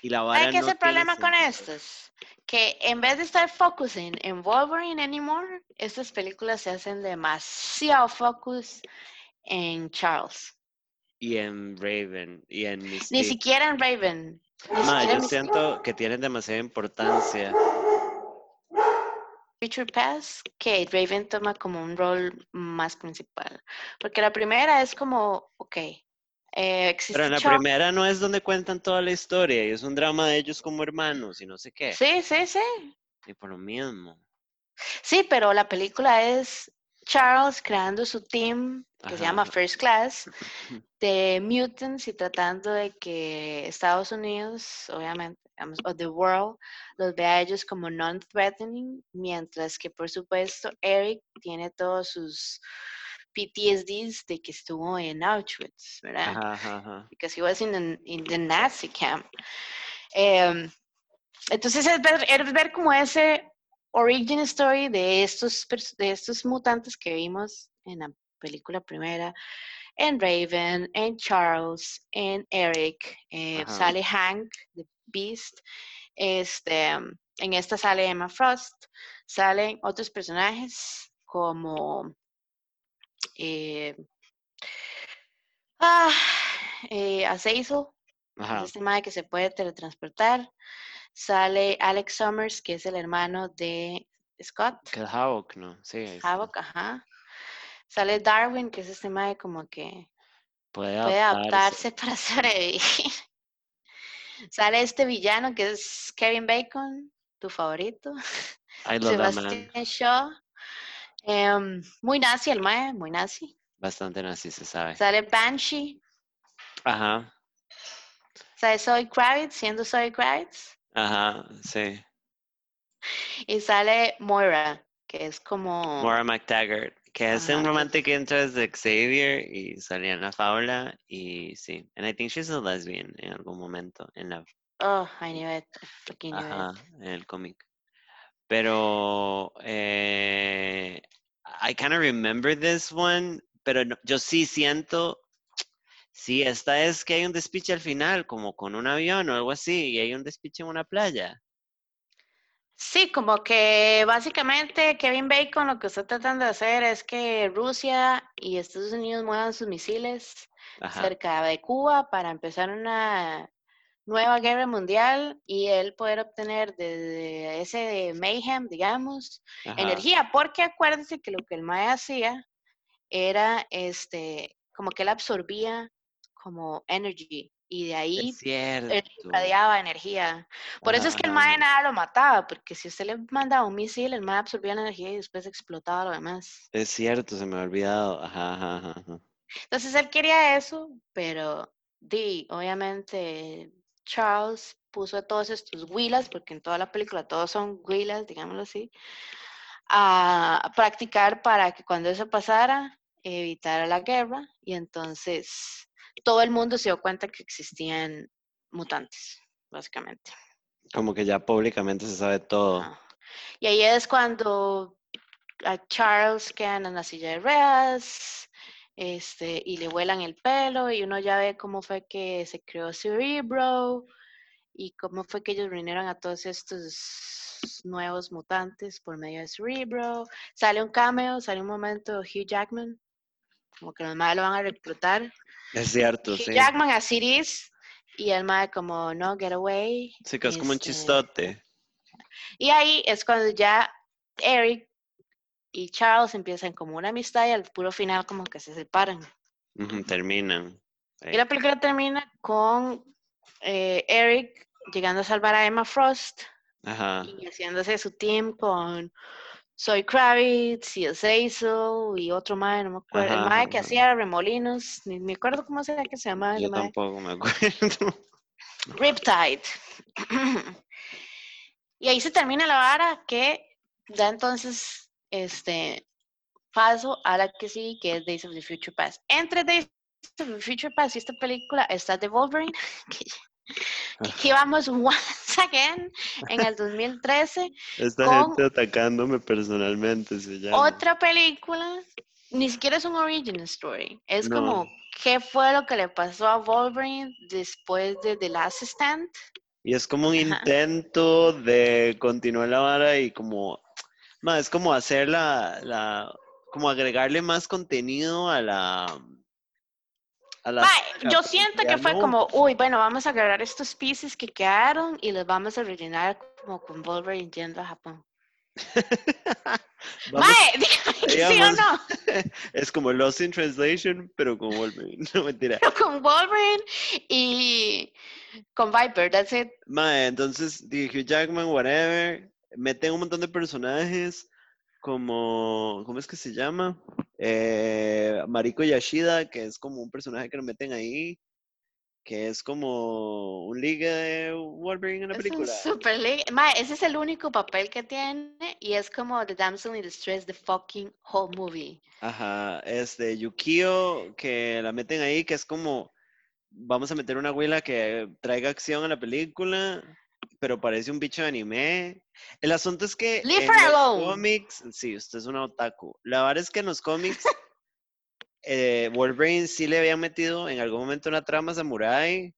Y la vara ¿Sabes qué es no el tiene problema con sentido. estos? Que en vez de estar focusing en Wolverine anymore, estas películas se hacen demasiado focus en Charles. y en Raven y en Ni siquiera en Raven. Ma, siquiera yo siento que tienen demasiada importancia. Future Past, que Raven toma como un rol más principal. Porque la primera es como, ok, eh, existe Pero en la Chuck. primera no es donde cuentan toda la historia y es un drama de ellos como hermanos y no sé qué. Sí, sí, sí. Y por lo mismo. Sí, pero la película es Charles creando su team que se llama. First Class de mutants y tratando de que Estados Unidos, obviamente, digamos, o the world, los vea a ellos como non-threatening, mientras que por supuesto Eric tiene todos sus PTSDs de que estuvo en Auschwitz, ¿verdad? Ajá, ajá, because he was in the, in the Nazi camp. Em, entonces es ver, es ver como ese origin story de estos, de estos mutantes que vimos en la película primera, en Raven, en Charles, en Eric, eh, sale Hank, The Beast, este, en esta sale Emma Frost, salen otros personajes como eh, ah, eh, es Ajá. este mae que se puede teletransportar. Sale Alex Summers, que es el hermano de Scott. Que el Havoc, ¿no? Sí. Havoc, ajá. Sale Darwin, que es este mae como que Puede puede adaptarse. adaptarse para sobrevivir. Sale este villano que es Kevin Bacon, tu favorito. I love that man. Sebastian Shaw. Em, muy nazi el mae, muy nazi. Bastante nazi se sabe. Sale Banshee. Ajá, Sale Zoe Kravitz, siendo Zoe Kravitz. ajá, sí. Y sale Moira, que es como... Maura McTaggart, que es un que- romantic interest de Xavier y salía en la fábula y sí. And I think she's a lesbian en algún momento en la Oh, I knew it. I knew Ajá, it. en el cómic. Pero eh, I kind of remember this one, pero no- yo sí siento, sí, esta es que hay un despiche al final, como con un avión o algo así, y hay un despiche en una playa. Sí, como que básicamente Kevin Bacon lo que está tratando de hacer es que Rusia y Estados Unidos muevan sus misiles Ajá, cerca de Cuba para empezar una nueva guerra mundial y él poder obtener desde ese mayhem, digamos, ajá. energía, porque acuérdense que lo que el Mae hacía era este, como que él absorbía como energy y de ahí él irradiaba energía. Por eso es que el Mae nada lo mataba, porque si usted le mandaba un misil, el Mae absorbía la energía y después explotaba lo demás. Es cierto, se me ha olvidado. Ajá, ajá, ajá, ajá. Entonces él quería eso, pero di, obviamente Charles puso a todos estos huilas, porque en toda la película todos son huilas, digámoslo así, a practicar para que cuando eso pasara, evitara la guerra y entonces todo el mundo se dio cuenta que existían mutantes, básicamente. Como que ya públicamente se sabe todo. Y ahí es cuando a Charles quedan en la silla de ruedas, este, y le vuelan el pelo, y uno ya ve cómo fue que se creó Cerebro, y cómo fue que ellos reunieron a todos estos nuevos mutantes por medio de Cerebro. Sale un cameo, sale un momento Hugh Jackman, como que los madres lo van a reclutar. Es cierto, Hugh sí. Jackman a Ciris, y el madre como, no, get away. Sí, que es como un este, chistote. Y ahí es cuando ya Eric y Charles empiezan como una amistad y al puro final como que se separan. Terminan. Y la película termina con eh, Eric llegando a salvar a Emma Frost Ajá. y haciéndose su team con Soy Kravitz y Azazel y otro mae, no me acuerdo. Ajá, el mae que hacía remolinos, ni me acuerdo cómo se que se llamaba Yo el tampoco me acuerdo. Riptide. y ahí se termina la vara que da entonces este paso a la que sí, que es Days of the Future Past. Entre Days of the Future Past y esta película está The Wolverine, que, que aquí vamos once again en el 2013. Esta Con- gente atacándome personalmente se llama. Otra película, ni siquiera es un origin story, es No. como qué fue lo que le pasó a Wolverine después de The Last Stand. Y es como un Ajá. intento de continuar la vara y como, ma, es como hacer la, la, como agregarle más contenido a la, a la yo pero siento que fue no. como, uy, bueno, vamos a agarrar estos pieces que quedaron y los vamos a rellenar como con Wolverine yendo a Japón. Vamos, Mae, dígame que sí o digamos, no. es como Lost in Translation, pero con Wolverine. No mentira. con Wolverine y con Viper, that's it. Mae, entonces, Hugh Jackman, whatever. Meten un montón de personajes como, ¿cómo es que se llama? Eh, Mariko Yashida, que es como un personaje que lo meten ahí, que es como un liga de Wolverine en la Es un película. super league. Mae, ese es el único papel que tiene y es como The Damsel in Distress, the fucking whole movie. Ajá, este Yukio, que la meten ahí, que es como, vamos a meter una abuela que traiga acción a la película, pero parece un bicho de anime. El asunto es que Leave en her los alone. cómics, sí, usted es una otaku. La verdad es que en los cómics, eh, Wolverine sí le habían metido en algún momento una trama samurai.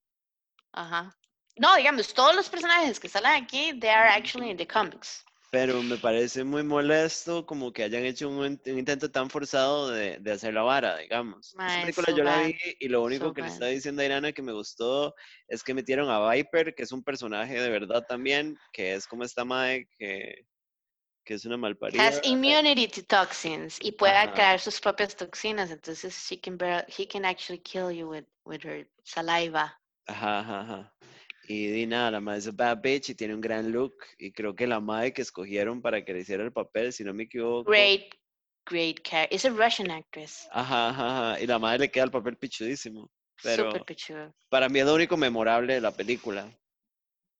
Ajá. No, digamos, todos los personajes que salen aquí, they are actually in the comics. Pero me parece muy molesto como que hayan hecho un, un intento tan forzado de, de hacer la vara, digamos. Esta Mae, película so yo la vi y lo único so que le estaba diciendo a Irana que me gustó es que metieron a Viper, que es un personaje de verdad también, que es como esta mae que, que es una malparida. Has immunity to toxins y puede Ajá. crear sus propias toxinas, entonces she can he can actually kill you with, with her saliva. Ajá, ajá, ajá. Y di nada, la mae es bad bitch y tiene un gran look. Y creo que la mae que escogieron para que le hiciera el papel, si no me equivoco. Great, great character. It's a Russian actress. Ajá, ajá, ajá. Y la mae le queda el papel pichudísimo. Pero Super pichudo. para mí es lo único memorable de la película. Y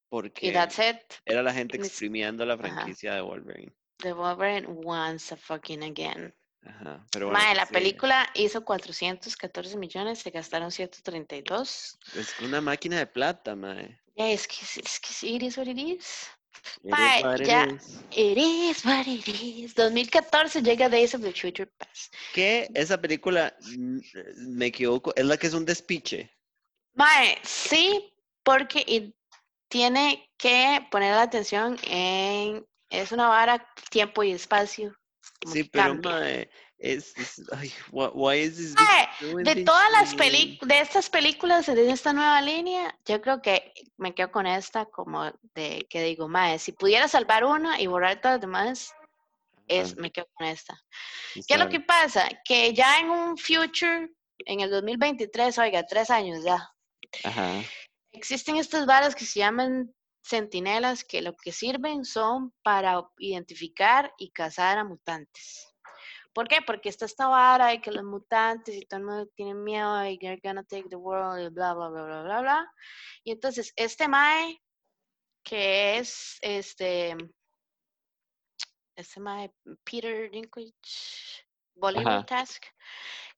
Porque that's it. era la gente exprimiendo la Ajá. franquicia de Wolverine. The Wolverine once a fucking again. Ajá. Pero bueno, Mae, la sí, película hizo 414 millones, se gastaron 132. Es una máquina de plata, mae. Yeah, es que, es que it is what it is. It is what it ya- is. It is what it is. 2014 llega Days of the Future Past. Que esa película, mm, me equivoco, es la que es un despiche. Mae, sí, porque tiene que poner la atención en. Es una vara, tiempo y espacio. Sí, pero mae, es, es- ay, why is this Mae, De todas to las películas, de estas películas de esta nueva línea, yo creo que me quedo con esta como de que digo, mae, si pudiera salvar una y borrar todas las demás, es, me quedo con esta. ¿Qué está es lo que pasa? Que ya en un future, en el 2023, oiga, tres años ya, Ajá. existen estas varas que se llaman centinelas que lo que sirven son para identificar y cazar a mutantes. ¿Por qué? Porque está esta vara de que los mutantes y todo el mundo tiene miedo y they're gonna take the world y bla, bla, bla, bla, bla, bla. Y entonces este Mae, que es este, este Mae, Peter Dinklage, Ajá. Task,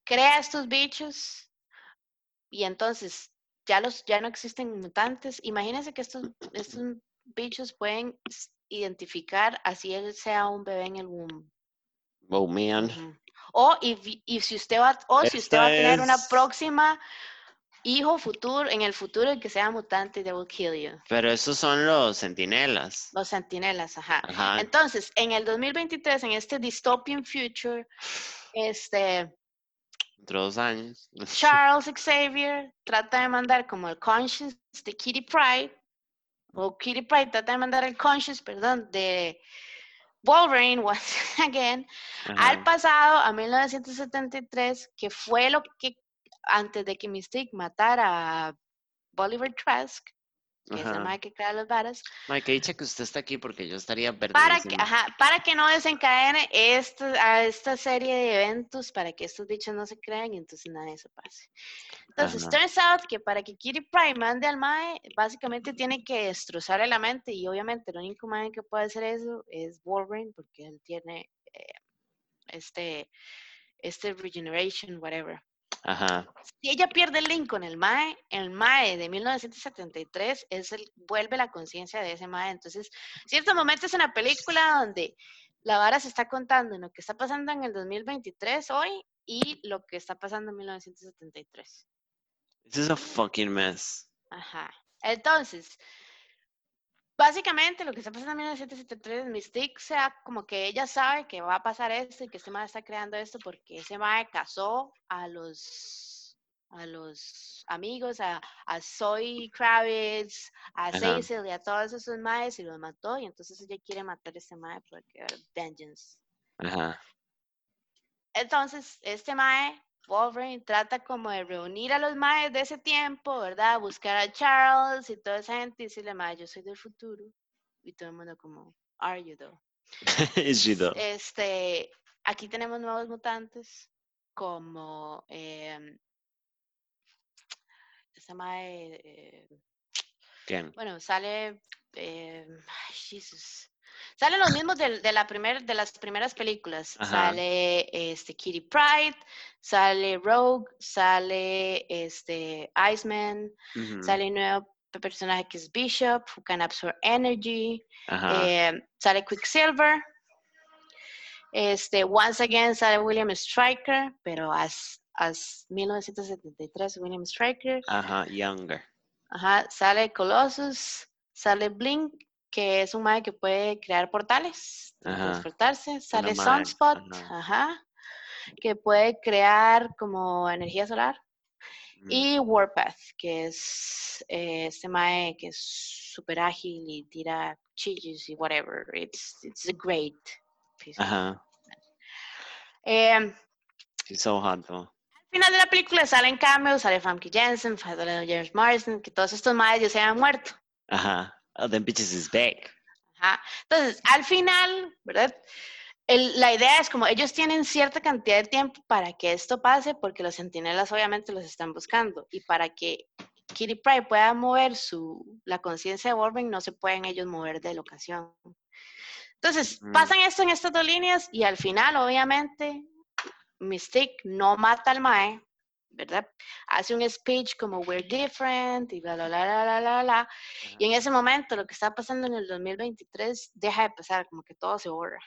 crea estos bichos y entonces ya los ya no existen mutantes. Imagínense que estos, estos bichos pueden identificar así él sea un bebé en el womb. Oh, man. O y, y si usted va o si usted va a tener una es- próxima hijo futuro en el futuro que sea mutante, they will kill you. Pero esos son los centinelas. Los sentinelas, ajá. Ajá. Entonces, en el 2023, en este dystopian future, este Dentro de dos años. Charles Xavier trata de mandar como el conscience de Kitty Pride, o Kitty Pride trata de mandar el conscience, perdón, de Wolverine, once again, al pasado, a 1973, que fue lo que, antes de que Mystique matara a Bolivar Trask, que es el Ajá. mae que crea las varas, Mae, que dicha que usted está aquí porque yo estaría para que, ajá, para que no desencadene esto, a esta serie de eventos, para que estos dichos no se crean y entonces nada de eso pase. Entonces, Ajá. turns out que para que Kitty Pryde mande al Mae, básicamente tiene que destrozarle la mente y obviamente el único Mae que puede hacer eso es Wolverine porque él tiene eh, este, este regeneration, whatever. Ajá. Si ella pierde el link con el MAE, el MAE de 1973 es el, vuelve la conciencia de ese MAE. Entonces, ciertos momentos en la película donde la vara se está contando en lo que está pasando en el 2023 hoy y lo que está pasando en 1973. This is a fucking mess. Ajá. Entonces, básicamente lo que está pasando en 1973, Mystique sea como que ella sabe que va a pasar esto y que este mae está creando esto porque ese mae casó a los a los amigos, a, a Zoe Kravitz, a Ajá. Cecil y a todos esos maes y los mató. Y entonces ella quiere matar a este mae porque vengeance. Ajá. Entonces, este mae, Wolverine, trata como de reunir a los maes de ese tiempo, ¿verdad? Buscar a Charles y toda esa gente y decirle, mae, yo soy del futuro. Y todo el mundo como, are you though? Is she though? Este, aquí tenemos nuevos mutantes como em, esa mae, eh, ¿Quién? bueno, sale, eh, Jesus. Salen los mismos del- de, la primer, de las primeras películas. Ajá. Sale este, Kitty Pride, sale Rogue, sale este, Iceman, Ujú. sale un nuevo pe- personaje que es Bishop, who can absorb energy, eh, sale Quicksilver. Este, once again sale William Stryker, pero as, as 1973 William Stryker. Ajá. Younger. Ajá, sale Colossus, sale Blink, que es un mae que puede crear portales, transportarse, sale Sunspot, ajá. ajá, que puede crear como energía solar, Mm. y Warpath, que es eh, este mae que es súper ágil y tira chillos y whatever. It's, it's a great piece. Ajá. Em, She's so hot though. al final de la película salen cameos, sale Famke Jensen, sale James Marsden, que todos estos maes ya se habían muerto. Ajá. Oh, them bitches is back. Ajá. Entonces, al final, ¿verdad? El- la idea es como ellos tienen cierta cantidad de tiempo para que esto pase, porque los centinelas obviamente los están buscando. Y para que Kitty Pryde pueda mover su, la conciencia de Wolverine, no se pueden ellos mover de locación. Entonces, pasan esto en estas dos líneas y al final, obviamente, Mystique no mata al Mae, ¿verdad? Hace un speech como we're different y bla, bla, bla, bla, bla, bla, bla. Y en ese momento, lo que está pasando en el 2023 deja de pasar, como que todo se borra.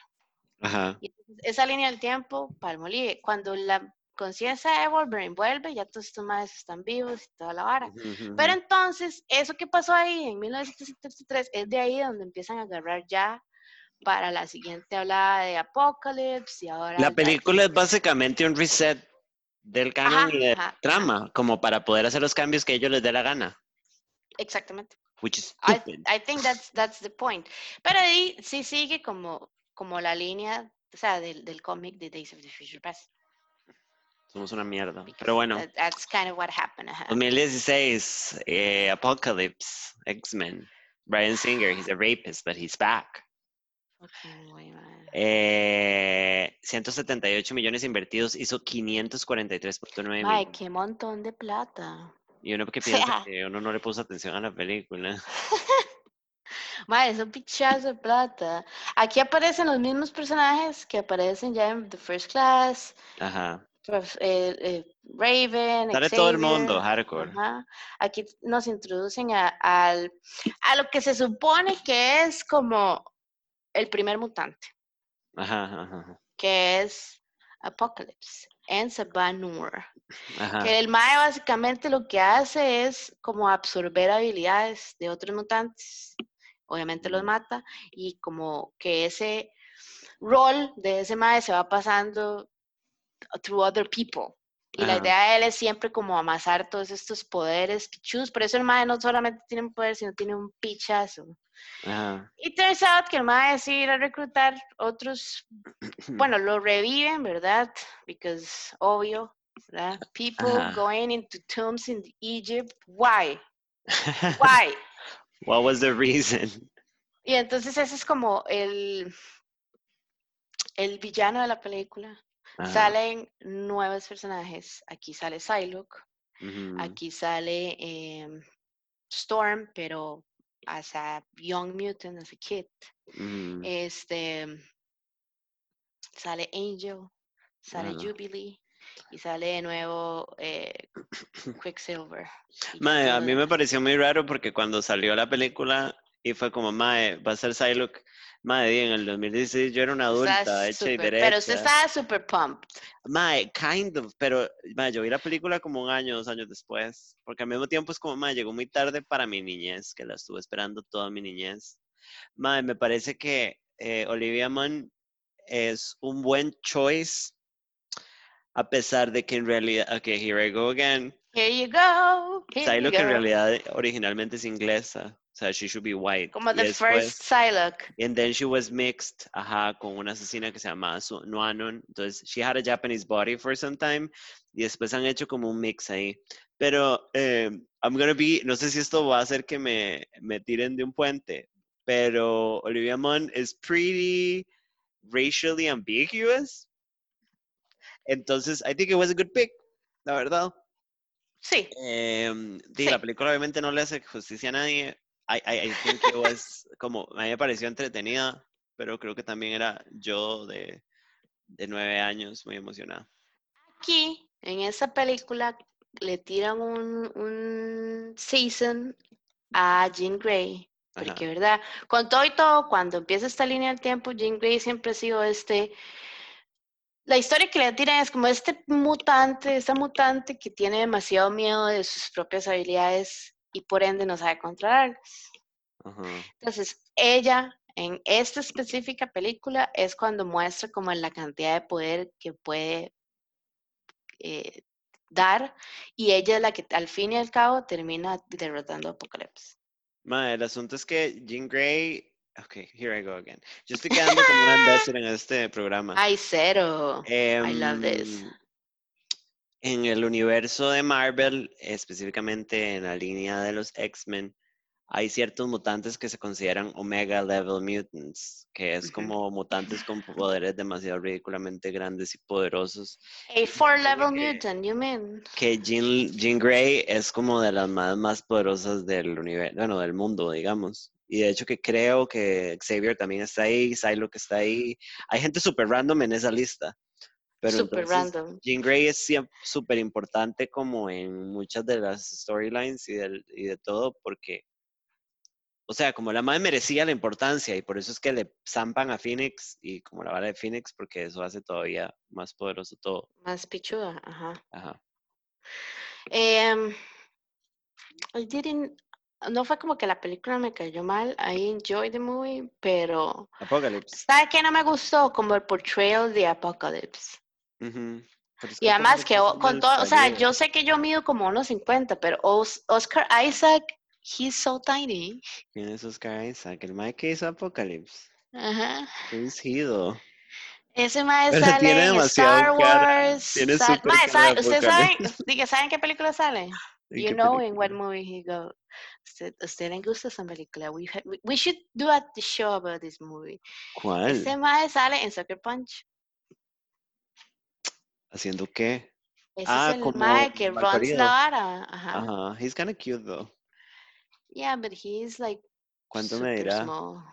Ajá. Y esa línea del tiempo, palmolive, cuando la conciencia de Wolverine vuelve, ya todos estos madres están vivos y toda la vara. Pero entonces, eso que pasó ahí en 1973 es de ahí donde empiezan a agarrar ya para la siguiente hablada de Apocalypse y ahora... La película es básicamente un reset del canon Ajá, y de ajá, ajá, trama, como para poder hacer los cambios que ellos les dé la gana. Exactamente. Which is I. I think that's, that's the point. Pero ahí sí sigue como, como la línea, o sea, del, del cómic de Days of the Future Past. Somos una mierda. because Pero bueno, that- that's kind of what happened. ajá. 2016, eh, Apocalypse, X-Men. Brian Singer, he's a rapist, but he's back. Fucking güey, madre. Eh, 178 millones invertidos, hizo 543.9 Mae, millones. qué montón de plata. Y uno que sea- piensa que uno no le puso atención a la película. Mae, es un pichazo de plata. Aquí aparecen los mismos personajes que aparecen ya en The First Class, Ajá. prof- eh, eh, Raven, Sale todo el mundo, hardcore. ajá. Aquí nos introducen a, al, a lo que se supone que es como el primer mutante, Ajá, ajá, ajá. que es Apocalypse en Saban Noir. Ajá. Que el Mae básicamente lo que hace es como absorber habilidades de otros mutantes. Obviamente los mata y como que ese rol de ese Mae se va pasando through other people. Y la idea de él es siempre como amasar todos estos poderes pichus. Por eso el Mae no solamente tiene un poder, sino tiene un pichazo. Y turns out que el Mae sí ir a reclutar otros, bueno, lo reviven, ¿verdad? Because, obvio, ¿verdad? People Ajá. going into tombs in Egypt, why? Why? What was the reason? Y entonces ese es como el, el villano de la película. Ajá. Salen nuevos personajes. Aquí sale Psylocke, aquí sale em, Storm, pero as a young mutant, as a kid. Este sale Angel, sale. Jubilee y sale de nuevo eh, Quicksilver. a mí me pareció muy raro porque cuando salió la película y fue como, Mae, va a ser Psylocke. Mae, en el 2016 yo era una adulta, Estás hecha y súper- derecha. pero usted estaba super pumped. Mae, kind of, pero mae, yo vi la película como un año, dos años después, porque al mismo tiempo es como, mae, llegó muy tarde para mi niñez, que la estuve esperando toda mi niñez. Mae, me parece que eh, Olivia Munn es un buen choice A pesar de que en realidad, ok, here I go again. Here you go. Here you que en go. realidad originalmente es inglesa. O sea, she should be white. Como the después- first Psylocke. And then she was mixed, ajá, con una asesina que se llama Nuanon. Entonces, she had a Japanese body for some time. Y después han hecho como un mix ahí. Pero, eh, I'm gonna be, no sé si esto va a hacer que me, me tiren de un puente. Pero Olivia Munn is pretty racially ambiguous. Entonces, I think it was a good pick, la verdad. Sí. Em, sí, Sí. la película obviamente no le hace justicia a nadie. I, I, I think it was como, a mí me pareció entretenida, pero creo que también era yo de, de nueve años muy emocionada. Aquí, en esa película, le tiran un, un season a Jean Grey. Ajá. Porque, ¿verdad? Con todo y todo, cuando empieza esta línea del tiempo, Jean Grey siempre ha sido este. La historia que le tiran es como este mutante, esta mutante que tiene demasiado miedo de sus propias habilidades y por ende no sabe controlarlas. Entonces, ella en esta específica película es cuando muestra como la cantidad de poder que puede eh, dar y ella es la que al fin y al cabo termina derrotando a Apocalypse. Ma, el asunto es que Jean Grey, ok, here I go again. Yo estoy quedando como una imbécil en este programa. Ay, cero. I love this. En el universo de Marvel, específicamente en la línea de los X-Men, hay ciertos mutantes que se consideran Omega Level Mutants, que es como mutantes con poderes demasiado ridículamente grandes y poderosos. A four level que- mutant, you mean? Que Jean, Jean Grey es como de las más, más poderosas del universo, bueno, del mundo, digamos. Y de hecho que creo que Xavier también está ahí, Psylocke está ahí. Hay gente súper random en esa lista. Pero Super entonces, random. Jean Grey es súper importante como en muchas de las storylines y, del- y de todo, porque, o sea, como la madre merecía la importancia y por eso es que le zampan a Phoenix y como la bala de Phoenix, porque eso hace todavía más poderoso todo. Más pichuda, ajá. Ajá. Em, I didn't, no fue como que la película me cayó mal. I enjoyed the movie, pero Apocalypse. ¿sabe qué no me gustó? Como el portrayal de Apocalypse. Es Y además que es con todo, o sea, yo sé que yo mido como unos 50, pero Os- Oscar Isaac, he's so tiny. ¿Quién es Oscar Isaac? El mae que hizo Apocalypse. Ajá. Fingido. Ese mae sale en Star Wars. tiene sal- Mae, ¿sabe- de ¿Usted sabe, Apocalipsis. diga, ¿saben qué película sale? ¿En You know in what película? movie he go. Usted, usted le gusta esa película. We, we- should do a show about this movie. ¿Cuál? Ese mae sale en Sucker Punch. ¿Haciendo qué? Ese Ah, es el como mae que runs la vara. Ajá. Ajá. He's kind of cute though. Yeah, but he's like ¿Cuánto me dirá? small.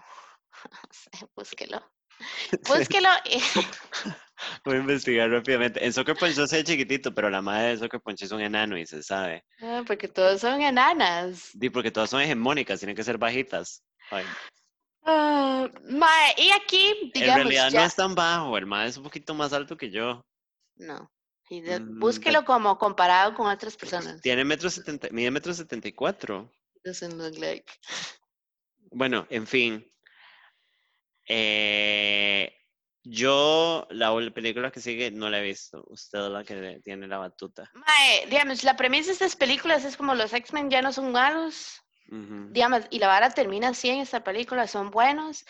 Búsquelo. Búsquelo. Voy a investigar rápidamente. En Soccer Punch yo sé chiquitito, pero la madre de Soccer Punch es un enano y se sabe. Ah, porque todos son enanas. Di, porque todas son hegemónicas, tienen que ser bajitas. Ay, mae, y aquí, digamos, en realidad ya- no es tan bajo, el mae es un poquito más alto que yo. No. Y de- Mm, búsquelo como comparado con otras personas. Tiene metro setenta, mide metro setenta y cuatro. Doesn't look like. Bueno, en fin. Eh, yo, la ul- película que sigue no la he visto. Usted es la que tiene la batuta. Mae, digamos, la premisa de estas películas es como los X-Men ya no son malos, Ujú. digamos, y la vara termina así en esta película, son buenos.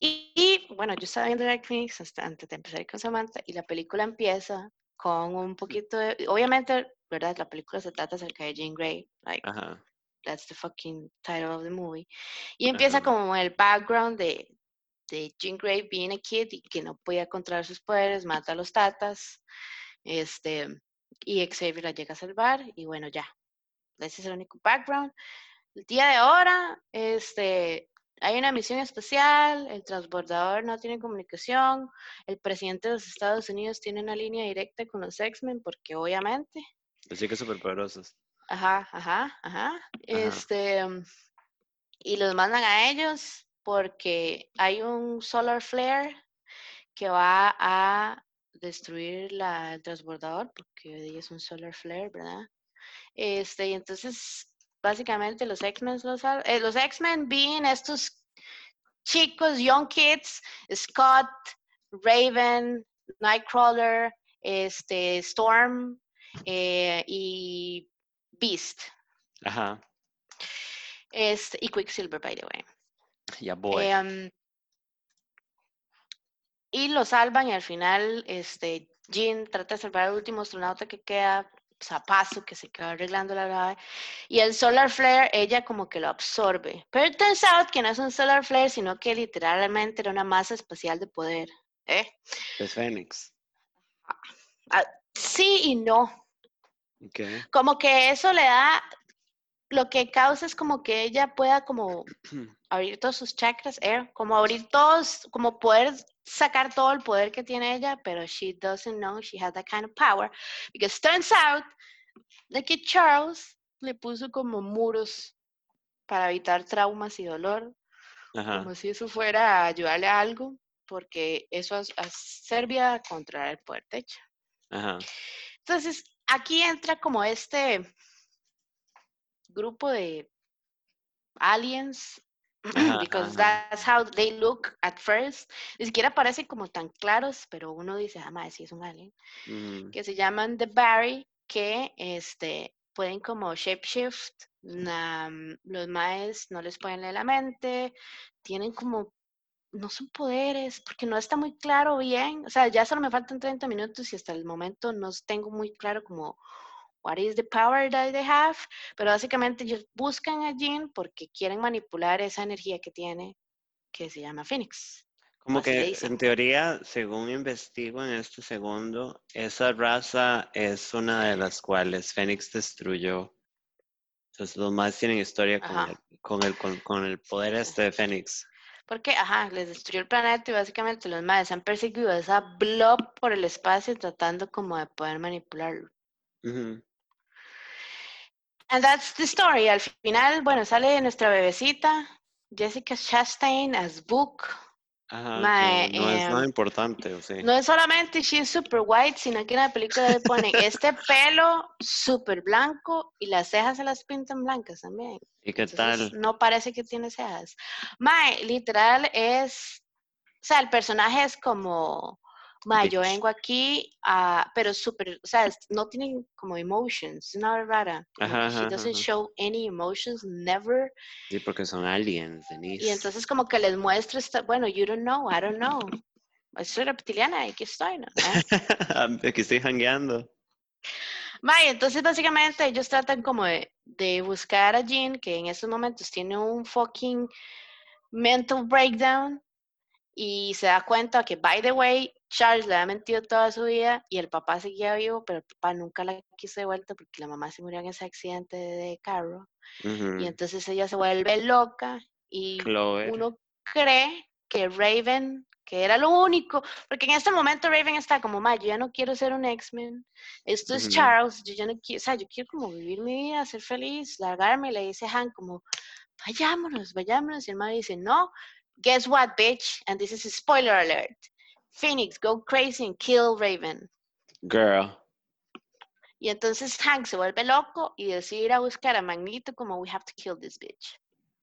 Y, y, bueno, yo estaba viendo Dark Phoenix hasta antes de empezar con Samantha, y la película empieza con un poquito de, obviamente, ¿verdad? La película se trata acerca de Jean Grey, like, Ajá. that's the fucking title of the movie. Y empieza Ajá. como el background de, de Jean Grey being a kid y que no podía controlar sus poderes, mata a los tatas, este, y Xavier la llega a salvar, y bueno, ya. Ese es el único background. El día de ahora, este, hay una misión especial, el transbordador no tiene comunicación, el presidente de los Estados Unidos tiene una línea directa con los X-Men, porque obviamente, Los chicos superpoderosos. Ajá, ajá, ajá. Este, mm, y los mandan a ellos porque hay un solar flare que va a destruir la, el transbordador, porque es un solar flare, ¿verdad? Este, y entonces, básicamente los X-Men los, eh, los X-Men being estos chicos, young kids, Scott, Raven, Nightcrawler, este, Storm eh, y Beast. Ajá. Este, y Quicksilver, by the way. Ya voy. Em, y lo salvan y al final este, Jean trata de salvar al último astronauta que queda, Zapazo, que se queda arreglando la nave. Y el solar flare, ella como que lo absorbe. Pero it turns out que no es un solar flare, sino que literalmente era una masa espacial de poder. ¿eh? Es Fénix. Ah, sí y no. Como que eso le da, lo que causa es como que ella pueda como abrir todos sus chakras, air, como abrir todos, como poder sacar todo el poder que tiene ella, pero she doesn't know she has that kind of power. Because turns out de que Charles le puso como muros para evitar traumas y dolor, Ajá. como si eso fuera a ayudarle a algo, porque eso servía a controlar el poder de ella. Ajá. Entonces, aquí entra como este grupo de aliens, Ajá, because ajá. that's how they look at first. Ni siquiera parecen como tan claros, pero uno dice, ah, madre, sí es un alien. Ujú. Que se llaman The Barry, que este, pueden como shapeshift. na- los maes no les pueden leer la mente, tienen como no son poderes, porque no está muy claro bien. O sea, ya solo me faltan 30 minutos y hasta el momento no tengo muy claro como what is the power that they have, pero básicamente ellos buscan a Jean porque quieren manipular esa energía que tiene, que se llama Phoenix. Como que en teoría, según investigo en este segundo, esa raza es una de las cuales Fénix destruyó. Entonces los más tienen historia con Ajá. el, con el, con, con el poder este de Fénix. Porque, ajá, les destruyó el planeta y básicamente los maes han perseguido a esa blob por el espacio tratando como de poder manipularlo. Ujú. And that's the story. Al final, bueno, sale nuestra bebecita, Jessica Chastain as Book. Ajá, que no es nada em, importante, ¿o sí? No es solamente she's super white, sino que en la película le ponen este pelo súper blanco y las cejas se las pintan blancas también. ¿Y qué Entonces, tal? no parece que tiene cejas. Mae, literal es, o sea, el personaje es como, mae, yo vengo aquí a, pero súper, o sea, no tienen como emotions, es una rara. Ajá, she ajá, doesn't ajá. show any emotions, never. Sí, porque son aliens, Denise. Y entonces como que les muestra, esta, bueno, you don't know, I don't know. Soy reptiliana y aquí estoy, ¿no? ¿Eh? Aquí estoy jangueando. Mae, entonces básicamente ellos tratan como de, de buscar a Jean, que en estos momentos tiene un fucking mental breakdown y se da cuenta que, by the way, Charles le ha mentido toda su vida y el papá seguía vivo, pero el papá nunca la quiso de vuelta porque la mamá se murió en ese accidente de carro. Y entonces ella se vuelve loca y Clover. uno cree que Raven, que era lo único, porque en este momento Raven está como, ma, yo ya no quiero ser un X-Men, esto es. Charles, yo ya no quiero, o sea, yo quiero como vivir mi vida, ser feliz, largarme, y le dice Han como, vayámonos, vayámonos, y el man dice, no, guess what, bitch, and this is a spoiler alert, Phoenix, go crazy and kill Raven. Girl. Y entonces Hank se vuelve loco y decide ir a buscar a Magneto como, we have to kill this bitch.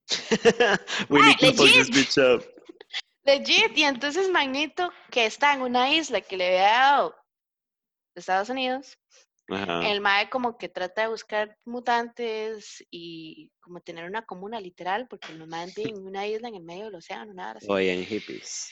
We need to fuck this bitch up. Legit, y entonces Magneto, que está en una isla que le había dado Estados Unidos, el Mae como que trata de buscar mutantes y como tener una comuna literal, porque los Maes viven en una isla en el medio del océano, nada así. Oye, en hippies.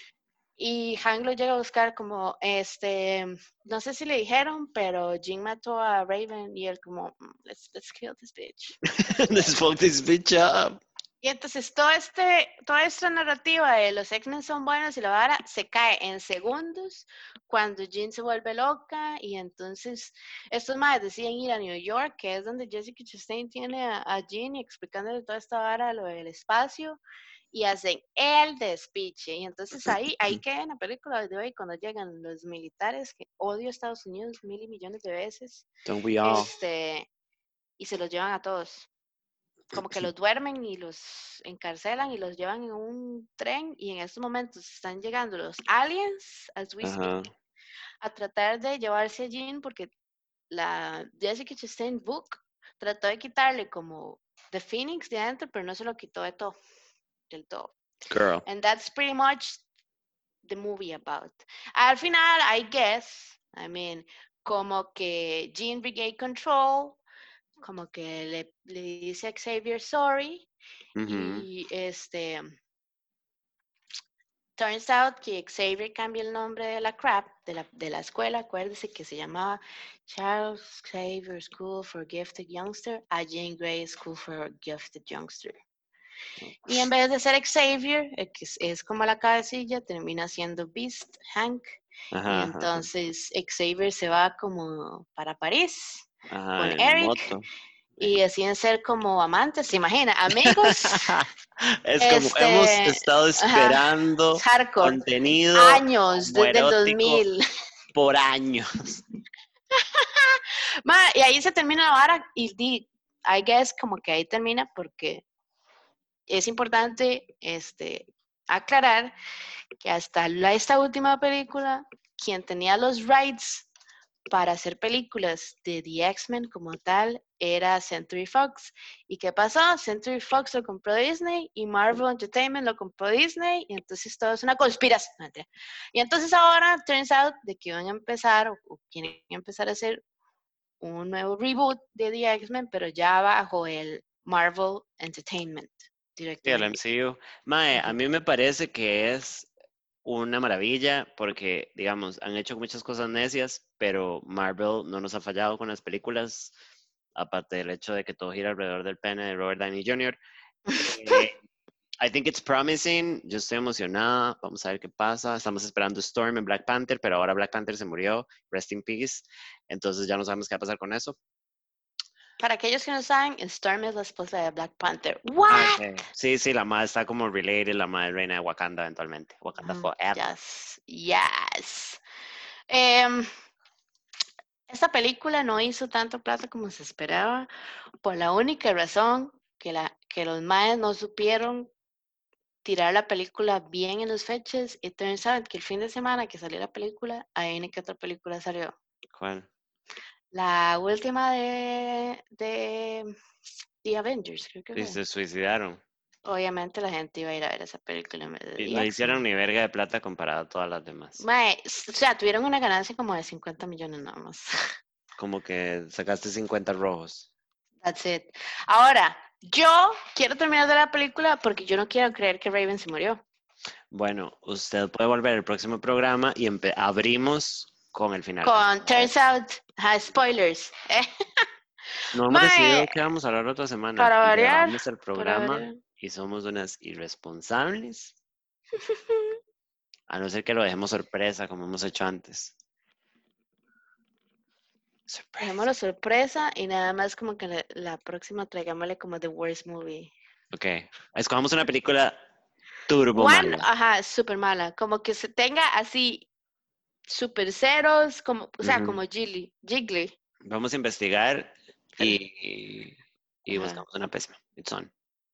Y Hank lo llega a buscar como, este, no sé si le dijeron, pero Jean mató a Raven y él como, "Mm, let's, let's kill this bitch. Let's fuck this bitch up. Y entonces todo este, toda esta narrativa de los X-Men son buenos y la vara se cae en segundos cuando Jean se vuelve loca y entonces estos madres deciden ir a New York, que es donde Jessica Chastain tiene a, a Jean y explicándole toda esta vara, lo del espacio, y hacen el despiche. Y entonces ahí, ahí queda en la película de hoy cuando llegan los militares, que odio a Estados Unidos mil y millones de veces, Don't we all? este, y se los llevan a todos. Como que los duermen y los encarcelan y los llevan en un tren y en estos momentos están llegando los aliens, as we speak, a tratar de llevarse a Jean porque la Jessica Chastain book trató de quitarle como The Phoenix de adentro, pero no se lo quitó de todo, del todo. Girl. And that's pretty much the movie about. Al final, I guess, I mean, como que Jean Brigade Control, como que le, le dice a Xavier sorry Ujú. y este turns out que Xavier cambia el nombre de la crap de la, de la escuela, acuérdese que se llamaba Charles Xavier School for Gifted Youngster a Jean Grey School for Gifted Youngster. Y en vez de ser Xavier, eh, que es, como la cabecilla, termina siendo Beast, Hank. Ajá, Y ajá, entonces Xavier se va como para París Ajá, con Eric. moto. y deciden ser como amantes, ¿se imagina? Amigos, es como hemos Este, estado esperando hardcore, contenido años, desde el homoerótico 2000. por años. Ma, y ahí se termina la vara y di, I guess como que ahí termina porque es importante este, aclarar que hasta esta última película, quien tenía los rights para hacer películas de The X-Men como tal era Century Fox. ¿Y qué pasó? Century Fox lo compró Disney y Marvel Entertainment lo compró Disney y entonces todo es una conspiración. Y entonces ahora turns out de que van a empezar o quieren empezar a hacer un nuevo reboot de The X-Men, pero ya bajo el Marvel Entertainment Sí. MCU. Mae, a mí me parece que es una maravilla porque, digamos, han hecho muchas cosas necias, pero Marvel no nos ha fallado con las películas, aparte del hecho de que todo gira alrededor del pene de Robert Downey Jr. Eh, I think it's promising. Yo estoy emocionada. Vamos a ver qué pasa. Estamos esperando Storm en Black Panther, pero ahora Black Panther se murió. Rest in peace. Entonces ya no sabemos qué va a pasar con eso. Para aquellos que no saben, Storm es la esposa de Black Panther. Ah, ¿What? Sí, sí, la madre está como related, la madre reina de Wakanda eventualmente. Wakanda Ujú, forever. Yes, yes. Em, esta película no hizo tanto plata como se esperaba, por la única razón que, la, que los maes no supieron tirar la película bien en las fechas. Y turns out que el fin de semana que salió la película, ahí que otra película salió. ¿Cuál? La última de, de The Avengers, creo que Y se suicidaron. Obviamente la gente iba a ir a ver esa película en vez de Y no hicieron ni verga de plata comparado a todas las demás. Mae, o sea, tuvieron una ganancia como de 50 millones nada más. Como que sacaste 50 rojos. That's it. Ahora, yo quiero terminar de la película porque yo no quiero creer que Raven se murió. Bueno, usted puede volver al próximo programa y abrimos con el final. Con Turns Out, ajá, spoilers. eh, No hemos decidido qué vamos a hablar otra semana. para variar, el programa variar. y somos unas irresponsables. A no ser que lo dejemos sorpresa como hemos hecho antes. Surprise. Dejémoslo sorpresa y nada más como que la, la próxima traigámosle como The Worst Movie. Ok. Escojamos una película turbo One, mala. ajá, súper mala. Como que se tenga así super ceros, como, o sea, Ujú. como Jiggly. Jiggly. Vamos a investigar y, y Ajá. buscamos una pésima. It's on.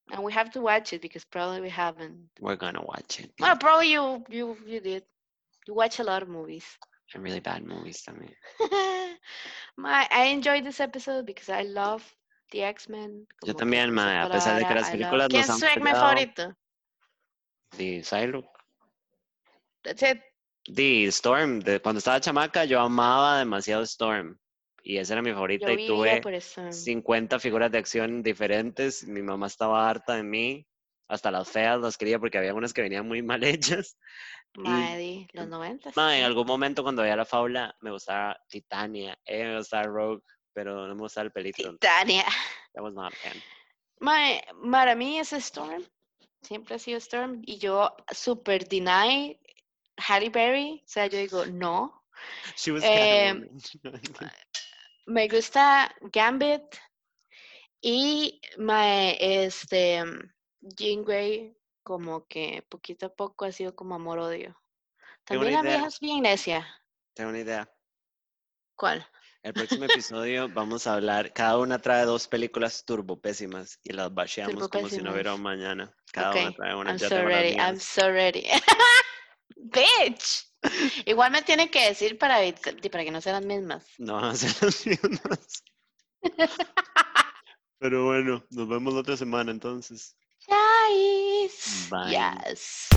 And we have to watch it because probably we haven't. We're gonna watch it. Well, probably you you you did. You watch a lot of movies. And really bad movies también. My, I enjoyed this episode because I love the X-Men. Yo también, mae, a pesar de que las películas ¿Quién nos es han su X-Men favorito? The Psylocke. That's it. The Storm. De, cuando estaba chamaca, yo amaba demasiado Storm. Y esa era mi favorita Yo y tuve por eso. 50 figuras de acción diferentes. Mi mamá estaba harta de mí. Hasta las feas las quería porque había unas que venían muy mal hechas. Mae, di, los noventas. Ma, en algún momento cuando veía la fábula me gustaba Titania, eh, me gustaba Rogue, pero no me gustaba el pelito. Titania. That was not. Mae, para mí es Storm. Siempre ha sido Storm. Y yo super deny Halle Berry. O sea, yo digo, no. She was Em, Catwoman. Me gusta Gambit. Y mae, este Jean Grey, como que poquito a poco ha sido como amor-odio. También una la vieja es bien necia. Tengo una idea. ¿Cuál? El próximo episodio vamos a hablar, cada una trae dos películas turbo pésimas y las basheamos como si no hubiera mañana. Cada una Ok, trae una. I'm Yo so ready, I'm so ready. Bitch. Igual me tiene que decir para, para que no sean las mismas. No van a ser las mismas. Pero bueno, nos vemos la otra semana entonces. Guys. Bye. Yes.